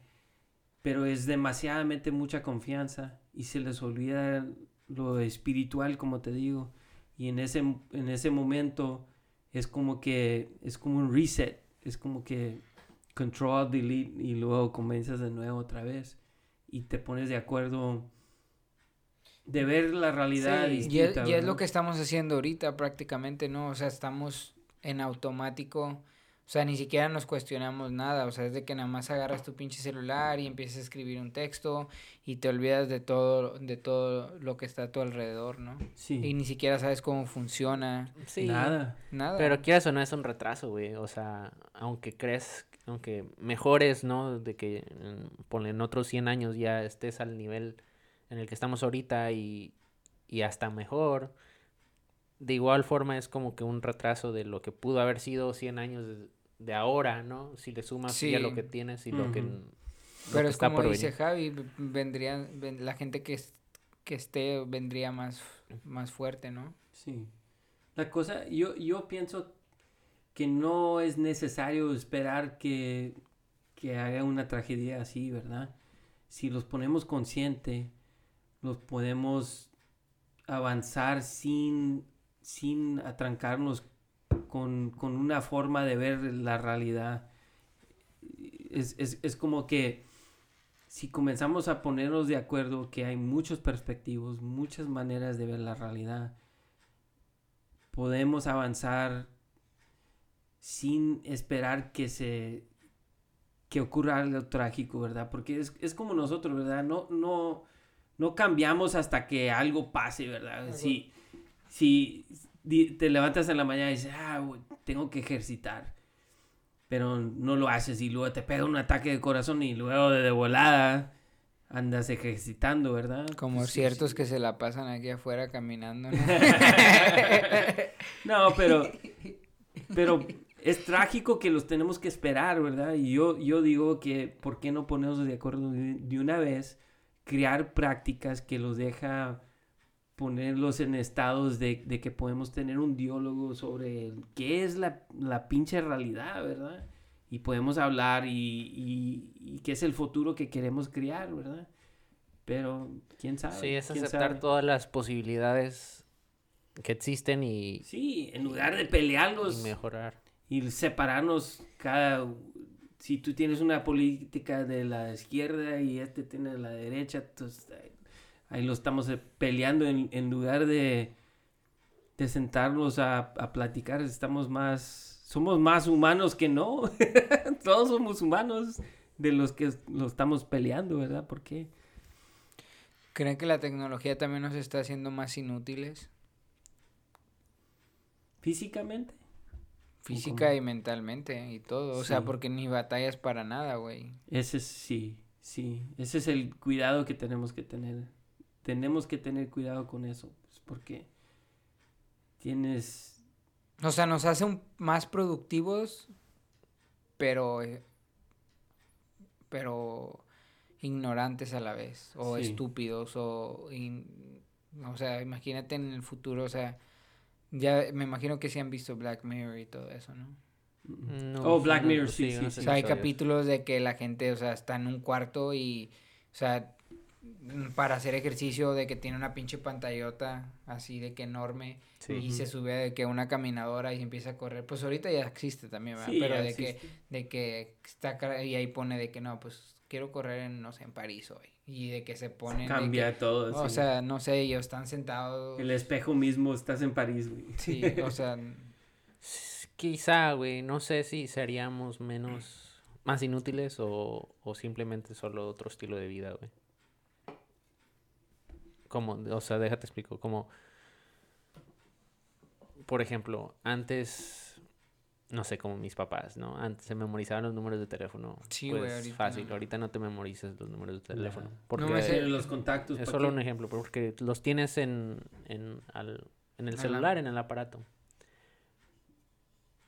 pero es demasiadamente mucha confianza y se les olvida lo espiritual, como te digo. Y en ese, en ese momento es como que, es como un reset, es como que control, delete y luego comienzas de nuevo otra vez y te pones de acuerdo de ver la realidad distinta. Y es, lo que estamos haciendo ahorita prácticamente, ¿no? O sea, estamos en automático. O sea, ni siquiera nos cuestionamos nada. O sea, es de que nada más agarras tu pinche celular y empiezas a escribir un texto y te olvidas de todo, de todo lo que está a tu alrededor, ¿no? Sí. Y ni siquiera sabes cómo funciona. Sí. Nada. Nada. Pero quieras o no es un retraso, güey. O sea, aunque crees aunque mejores, ¿no? De que en otros 100 años ya estés al nivel en el que estamos ahorita y, y hasta mejor. De igual forma es como que un retraso de lo que pudo haber sido 100 años de, ahora, ¿no? Si le sumas ya lo que tienes y lo que... Pero es como dice Javi, vendría, la gente que, que esté vendría más, más fuerte, ¿no? Sí. La cosa, yo, yo pienso que no es necesario esperar que, que haga una tragedia así, ¿verdad? Si los ponemos consciente, los podemos avanzar sin, sin atrancarnos con, una forma de ver la realidad. Es, es, como que si comenzamos a ponernos de acuerdo que hay muchos perspectivos, muchas maneras de ver la realidad, podemos avanzar sin esperar que se que ocurra algo trágico, ¿verdad? Porque es, como nosotros, ¿verdad? No, no, no cambiamos hasta que algo pase, ¿verdad? Si, si te levantas en la mañana y dices, ah, tengo que ejercitar, pero no lo haces y luego te pega un ataque de corazón y luego de, volada andas ejercitando, ¿verdad? Como pues, ciertos que se la pasan aquí afuera caminando, ¿no? <laughs> no, pero, pero es trágico que los tenemos que esperar, ¿verdad? Y yo, yo digo que, ¿por qué no ponernos de acuerdo de, una vez? Crear prácticas que los deja ponerlos en estados de, que podemos tener un diálogo sobre qué es la, la pinche realidad, ¿verdad? Y podemos hablar y, y, qué es el futuro que queremos crear, ¿verdad? Pero, ¿quién sabe? Sí, es aceptar todas las posibilidades que existen y... Sí, en lugar de pelearlos. Y mejorar y separarnos cada si tú tienes una política de la izquierda y este tiene la derecha, entonces ahí lo estamos eh, peleando en, en lugar de, de sentarnos a, a, platicar, estamos más, somos más humanos que no, <laughs> todos somos humanos de los que lo estamos peleando, ¿verdad? ¿Por qué? ¿Creen que la tecnología también nos está haciendo más inútiles? ¿Físicamente? Física y mentalmente y todo. O sea, porque ni batallas para nada, güey. Ese sí, sí. Ese es el cuidado que tenemos que tener. Tenemos que tener cuidado con eso. Pues, porque tienes. O sea, nos hace más productivos, pero. Eh, pero ignorantes a la vez. O estúpidos. O. o sea, imagínate en el futuro, o sea ya me imagino que sí han visto Black Mirror y todo eso, ¿no? no oh, Black Mirror, sí, sí. o sea, hay capítulos de que la gente, o sea, está en un cuarto y, o sea, para hacer ejercicio de que tiene una pinche pantallota así de que enorme y se sube de que una caminadora y empieza a correr. Pues ahorita ya existe también, ¿verdad? Pero de que, de que está y ahí pone de que no, pues quiero correr en, no sé, en París hoy. Y de que se ponen... Cambia todo. O sea, no sé, ellos están sentados... El espejo mismo, estás en París, güey. Sí, <laughs> o sea... Quizá, güey, no sé si seríamos menos... Más inútiles o, o simplemente solo otro estilo de vida, güey. Como, o sea, déjate explico, como... Por ejemplo, antes no sé, como mis papás, ¿no? Antes se memorizaban los números de teléfono. Sí, pues, ahorita fácil. Ahorita no te memorizas los números de teléfono. Porque no me sé los contactos. Es solo un ejemplo, porque los tienes en, en, al, en el celular, en el aparato.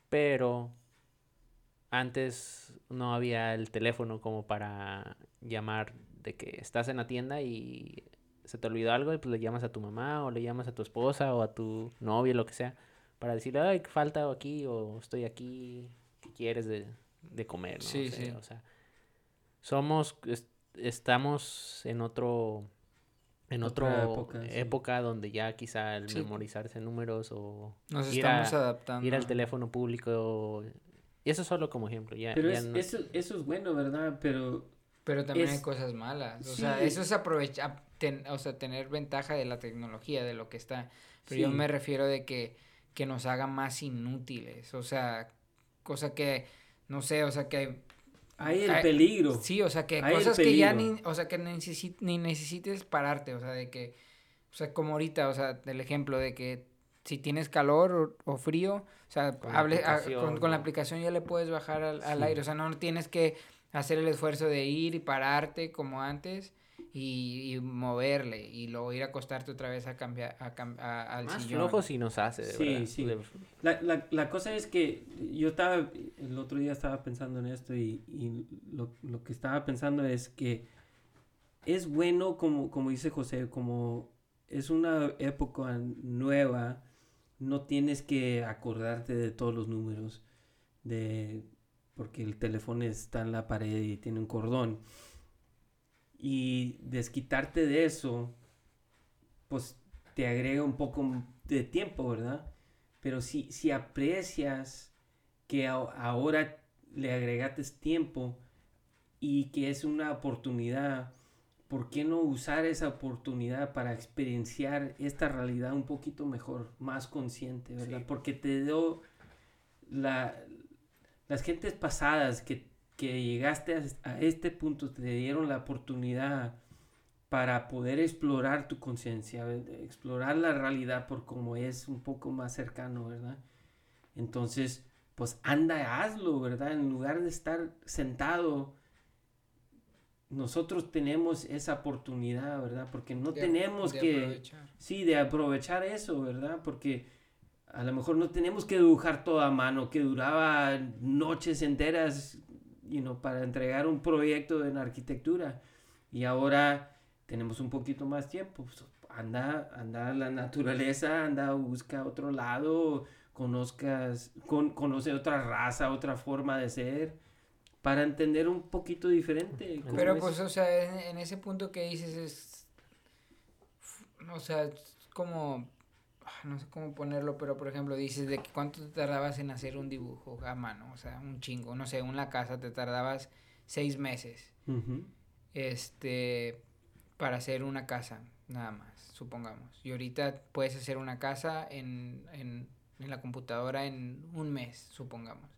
Pero antes no había el teléfono como para llamar de que estás en la tienda y se te olvidó algo y pues le llamas a tu mamá o le llamas a tu esposa o a tu novia, lo que sea para decirle, ay, falta aquí o estoy aquí, ¿qué quieres de, de comer? ¿no? Sí, sí. O sea, somos, estamos en otro, en otra época, donde ya quizá el memorizarse números o Nos estamos adaptando. ir al teléfono público. Y eso solo como ejemplo. Ya, Pero eso, eso es bueno, ¿verdad? Pero... Pero también hay cosas malas. O sea, eso es aprovechar, o sea, tener ventaja de la tecnología, de lo que está. Pero yo me refiero de que que nos haga más inútiles, o sea, cosa que, no sé, o sea, que... Hay el peligro. Sí, o sea, que cosas que ya ni, o sea, que ni necesites pararte, o sea, de que, o sea, como ahorita, o sea, el ejemplo de que si tienes calor o, frío, o sea, con, hable, con, la aplicación ya le puedes bajar al, aire, o sea, no tienes que hacer el esfuerzo de ir y pararte como antes y, moverle y luego ir a acostarte otra vez a cambiar a, a, al Más flojo si nos hace, de sí, Sí, la, la, la, cosa es que yo estaba, el otro día estaba pensando en esto y, y lo, lo, que estaba pensando es que es bueno, como, como dice José, como es una época nueva, no tienes que acordarte de todos los números, de porque el teléfono está en la pared y tiene un cordón y desquitarte de eso, pues te agrega un poco de tiempo, ¿verdad? Pero si, si aprecias que ahora le agregaste tiempo y que es una oportunidad, ¿por qué no usar esa oportunidad para experienciar esta realidad un poquito mejor, más consciente, ¿verdad? Porque te dio la, las gentes pasadas que que llegaste a, este punto, te dieron la oportunidad para poder explorar tu conciencia, explorar la realidad por como es un poco más cercano, ¿verdad? Entonces, pues anda, hazlo, ¿verdad? En lugar de estar sentado, nosotros tenemos esa oportunidad, ¿verdad? Porque no tenemos que... Sí, de aprovechar eso, ¿verdad? Porque a lo mejor no tenemos que dibujar todo a mano, que duraba noches enteras you know, para entregar un proyecto en arquitectura. Y ahora tenemos un poquito más tiempo. Pues, anda, anda a la naturaleza, anda, busca otro lado, conozcas, con, conoce otra raza, otra forma de ser, para entender un poquito diferente. Pero pues, o sea, en, ese punto que dices es, o sea, como, ah, no sé cómo ponerlo, pero por ejemplo dices de que cuánto te tardabas en hacer un dibujo a mano, o sea, un chingo, no sé, una casa te tardabas seis meses, este, para hacer una casa, nada más, supongamos. Y ahorita puedes hacer una casa en, en en la computadora en un mes, supongamos.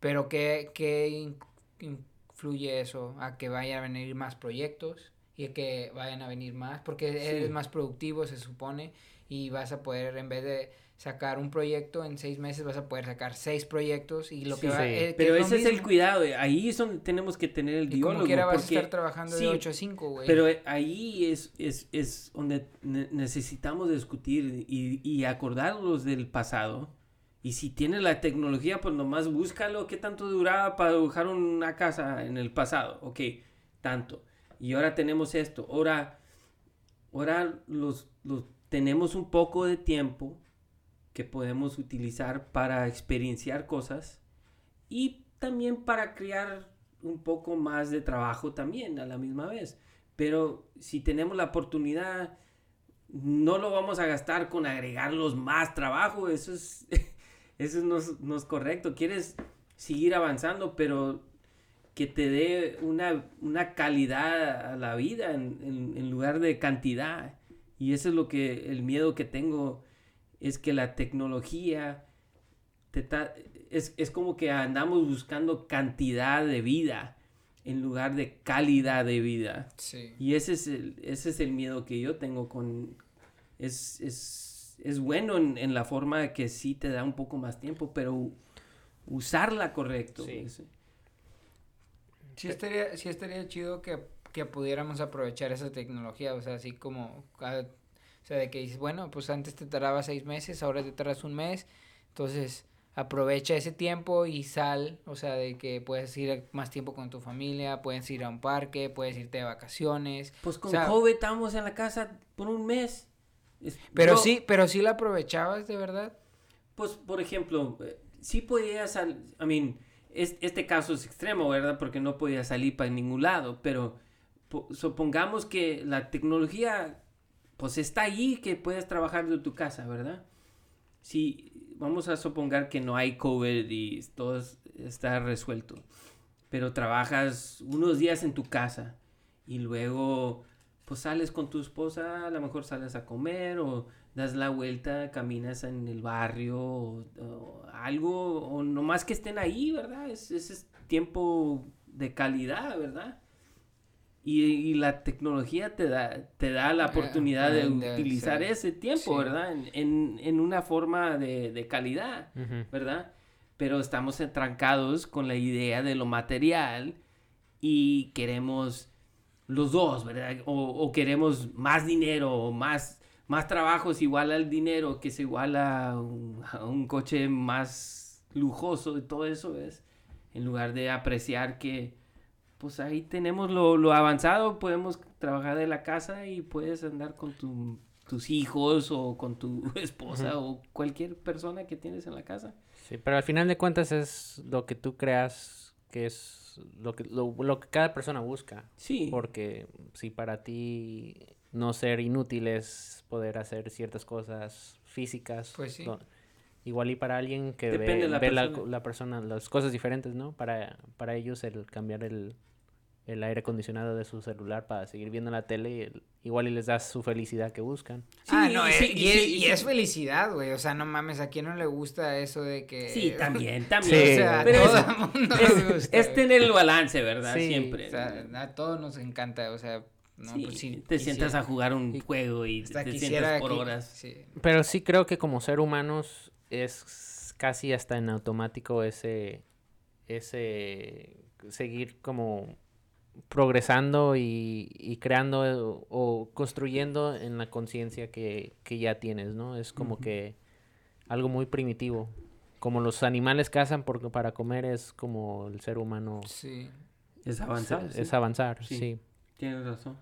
Pero ¿qué, qué influye eso a que vayan a venir más proyectos y que vayan a venir más? Porque eres más productivo, se supone, y vas a poder, en vez de sacar un proyecto en seis meses vas a poder sacar seis proyectos y lo que va eh, pero ese es el cuidado eh, ahí es donde tenemos que tener el diálogo como quiera vas a estar trabajando de 8 a 5 güey. pero eh, ahí es, es, es donde necesitamos discutir y, y acordarnos del pasado. Y si tienes la tecnología pues nomás búscalo qué tanto duraba para dibujar una casa en el pasado ok tanto y ahora tenemos esto ahora ahora los, tenemos un poco de tiempo que podemos utilizar para experienciar cosas y también para crear un poco más de trabajo también a la misma vez. Pero si tenemos la oportunidad, no lo vamos a gastar con agregarlos más trabajo. Eso es, <laughs> eso no, es, correcto. Quieres seguir avanzando, pero que te dé una, una calidad a la vida en, en, lugar de cantidad. Y eso es lo que el miedo que tengo es que la tecnología es, como que andamos buscando cantidad de vida en lugar de calidad de vida. Y ese es el, ese es el miedo que yo tengo con... Es, es, bueno en, la forma que sí te da un poco más tiempo, pero usarla correcto. Sí, sí estaría, sí estaría chido que, que pudiéramos aprovechar esa tecnología, o sea, así como o sea, de que dices, bueno, pues antes te tardaba seis meses, ahora te tardas un mes. Entonces, aprovecha ese tiempo y sal. O sea, de que puedes ir más tiempo con tu familia, puedes ir a un parque, puedes irte de vacaciones. Pues con COVID estamos en la casa por un mes. pero sí, pero sí la aprovechabas de verdad. Pues, por ejemplo, eh, sí podías, I mean, este caso es extremo, ¿verdad? Porque no podía salir para ningún lado, pero supongamos que la tecnología pues está ahí que puedes trabajar de tu casa, ¿verdad? Si vamos a suponer que no hay COVID y todo está resuelto, pero trabajas unos días en tu casa y luego pues sales con tu esposa, a lo mejor sales a comer o das la vuelta, caminas en el barrio o, algo, o nomás que estén ahí, ¿verdad? Ese es tiempo de calidad, ¿verdad? Y, la tecnología te da, te da la oportunidad de utilizar ese tiempo, ¿verdad? En, en, una forma de, de calidad, ¿verdad? Pero estamos entrancados con la idea de lo material y queremos los dos, ¿verdad? O, o queremos más dinero o más, más trabajo es igual al dinero, que es igual a un, a un coche más lujoso y todo eso es, en lugar de apreciar que pues ahí tenemos lo, avanzado, podemos trabajar de la casa y puedes andar con tus hijos o con tu <laughs> esposa o cualquier persona que tienes en la casa. Sí, pero al final de cuentas es lo que tú creas que es lo que, lo, que cada persona busca. Sí. Porque si para ti no ser inútil es poder hacer ciertas cosas físicas, pues sí. igual y para alguien que ve, la, persona. La, persona, las cosas diferentes, ¿no? Para, para ellos el cambiar el, el aire acondicionado de su celular para seguir viendo la tele y igual y les da su felicidad que buscan. ah, no, eh, y, es, felicidad, güey. O sea, no mames, ¿a quién no le gusta eso de que... Sí, también, también. O sea, Pero todo es, mundo es, gusta, es tener el balance, ¿verdad? Siempre. O sea, a todos nos encanta, o sea... No, pues te sientas a jugar un juego y te sientas por horas. Pero sí creo que como ser humanos es casi hasta en automático ese ese seguir como progresando y, creando o construyendo en la conciencia que, ya tienes, ¿no? Es como que algo muy primitivo. Como los animales cazan porque para comer es como el ser humano Sí. Es avanzar. es, sí. es avanzar, Sí. sí. Tienes razón.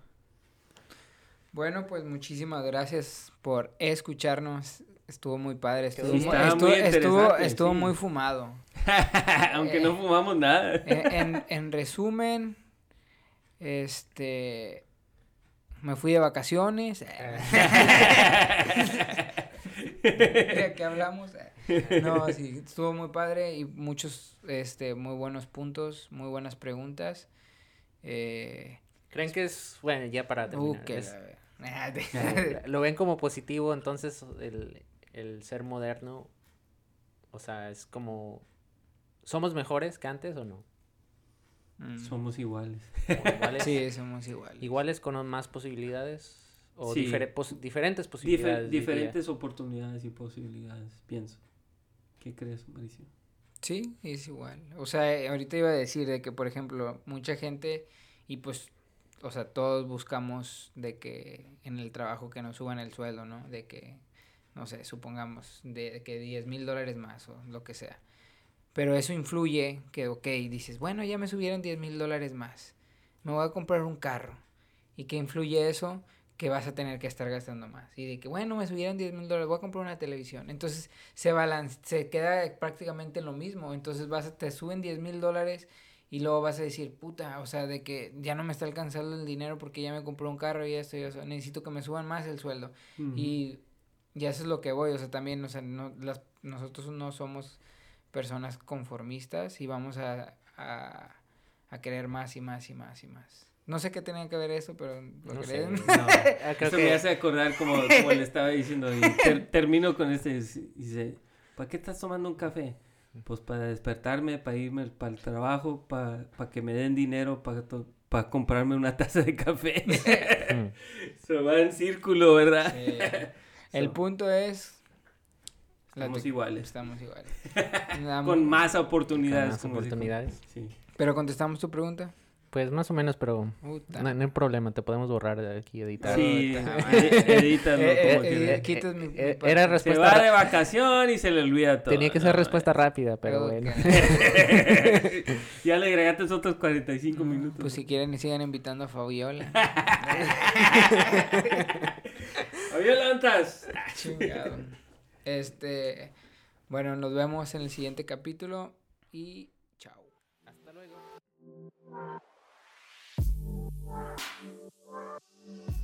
Bueno, pues muchísimas gracias por escucharnos. Estuvo muy padre. Estuvo, Sí, muy, estuvo, muy estuvo, interesante, estuvo sí. muy fumado. <laughs> Aunque Eh. no fumamos nada. <laughs> En, en- en resumen, este. Me fui de vacaciones. <laughs> ¿De qué hablamos? No, sí, estuvo muy padre y muchos, este, muy buenos puntos, muy buenas preguntas. Eh, ¿Creen que es, bueno, ya para uh, terminar, que es- la- lo ven como positivo, entonces el, el ser moderno, o sea, es como, ¿somos mejores que antes o no? Mm. Somos iguales. ¿O iguales, Sí, somos iguales. iguales con más posibilidades o Sí. difere- pos- diferentes Dife- posibilidades. diferentes oportunidades y posibilidades, pienso. ¿Qué crees, Mauricio? Sí, es igual. O sea, ahorita iba a decir de que, por ejemplo, mucha gente, y pues, o sea, todos buscamos de que en el trabajo que nos suban el sueldo, ¿no? De que, no sé, supongamos, de que 10 mil dólares más o lo que sea. Pero eso influye que, ok, dices, bueno, ya me subieron 10 mil dólares más. Me voy a comprar un carro. ¿Y qué influye eso? Que vas a tener que estar gastando más. Y de que, bueno, me subieron 10 mil dólares, voy a comprar una televisión. Entonces, se balance, se queda prácticamente lo mismo. Entonces vas a- te suben 10 mil dólares y luego vas a decir, puta, o sea, de que ya no me está alcanzando el dinero porque ya me compré un carro y esto y eso. Necesito que me suban más el sueldo. Y ya eso es lo que voy, o sea, también, o sea, no, las, nosotros no somos personas conformistas y vamos a, a, a querer más y más y más y más. No sé qué tenía que ver eso, pero lo No sé, creen. <laughs> no, ah, creo Eso que- me hace acordar como, como le estaba diciendo. y ter- termino con este. y Dice, ¿para qué estás tomando un café? Pues para despertarme, para irme para el trabajo, para que me den dinero, para para comprarme una <laughs> taza de café. <laughs> Se va en círculo, ¿verdad? <laughs> El So, punto es... Estamos iguales. Estamos iguales. Con más- oportunidades. Con más oportunidades. Sí. Pero contestamos tu pregunta. Pues más o menos, pero no, no hay problema, te podemos borrar de aquí editar. Sí, <laughs> edítalo Eh, como eh, que- eh, quitas mi- mi eh, parte. era Se respuesta va ra- de vacación y se le olvida todo. Tenía que ser No, respuesta rápida, pero bueno. <laughs> ya le agregaste otros 45 minutos. Pues si quieren, sigan invitando a Fabiola. <laughs> Había lantas. Chingado. Este, bueno, nos vemos en el siguiente capítulo y chao. Hasta luego. Thank you.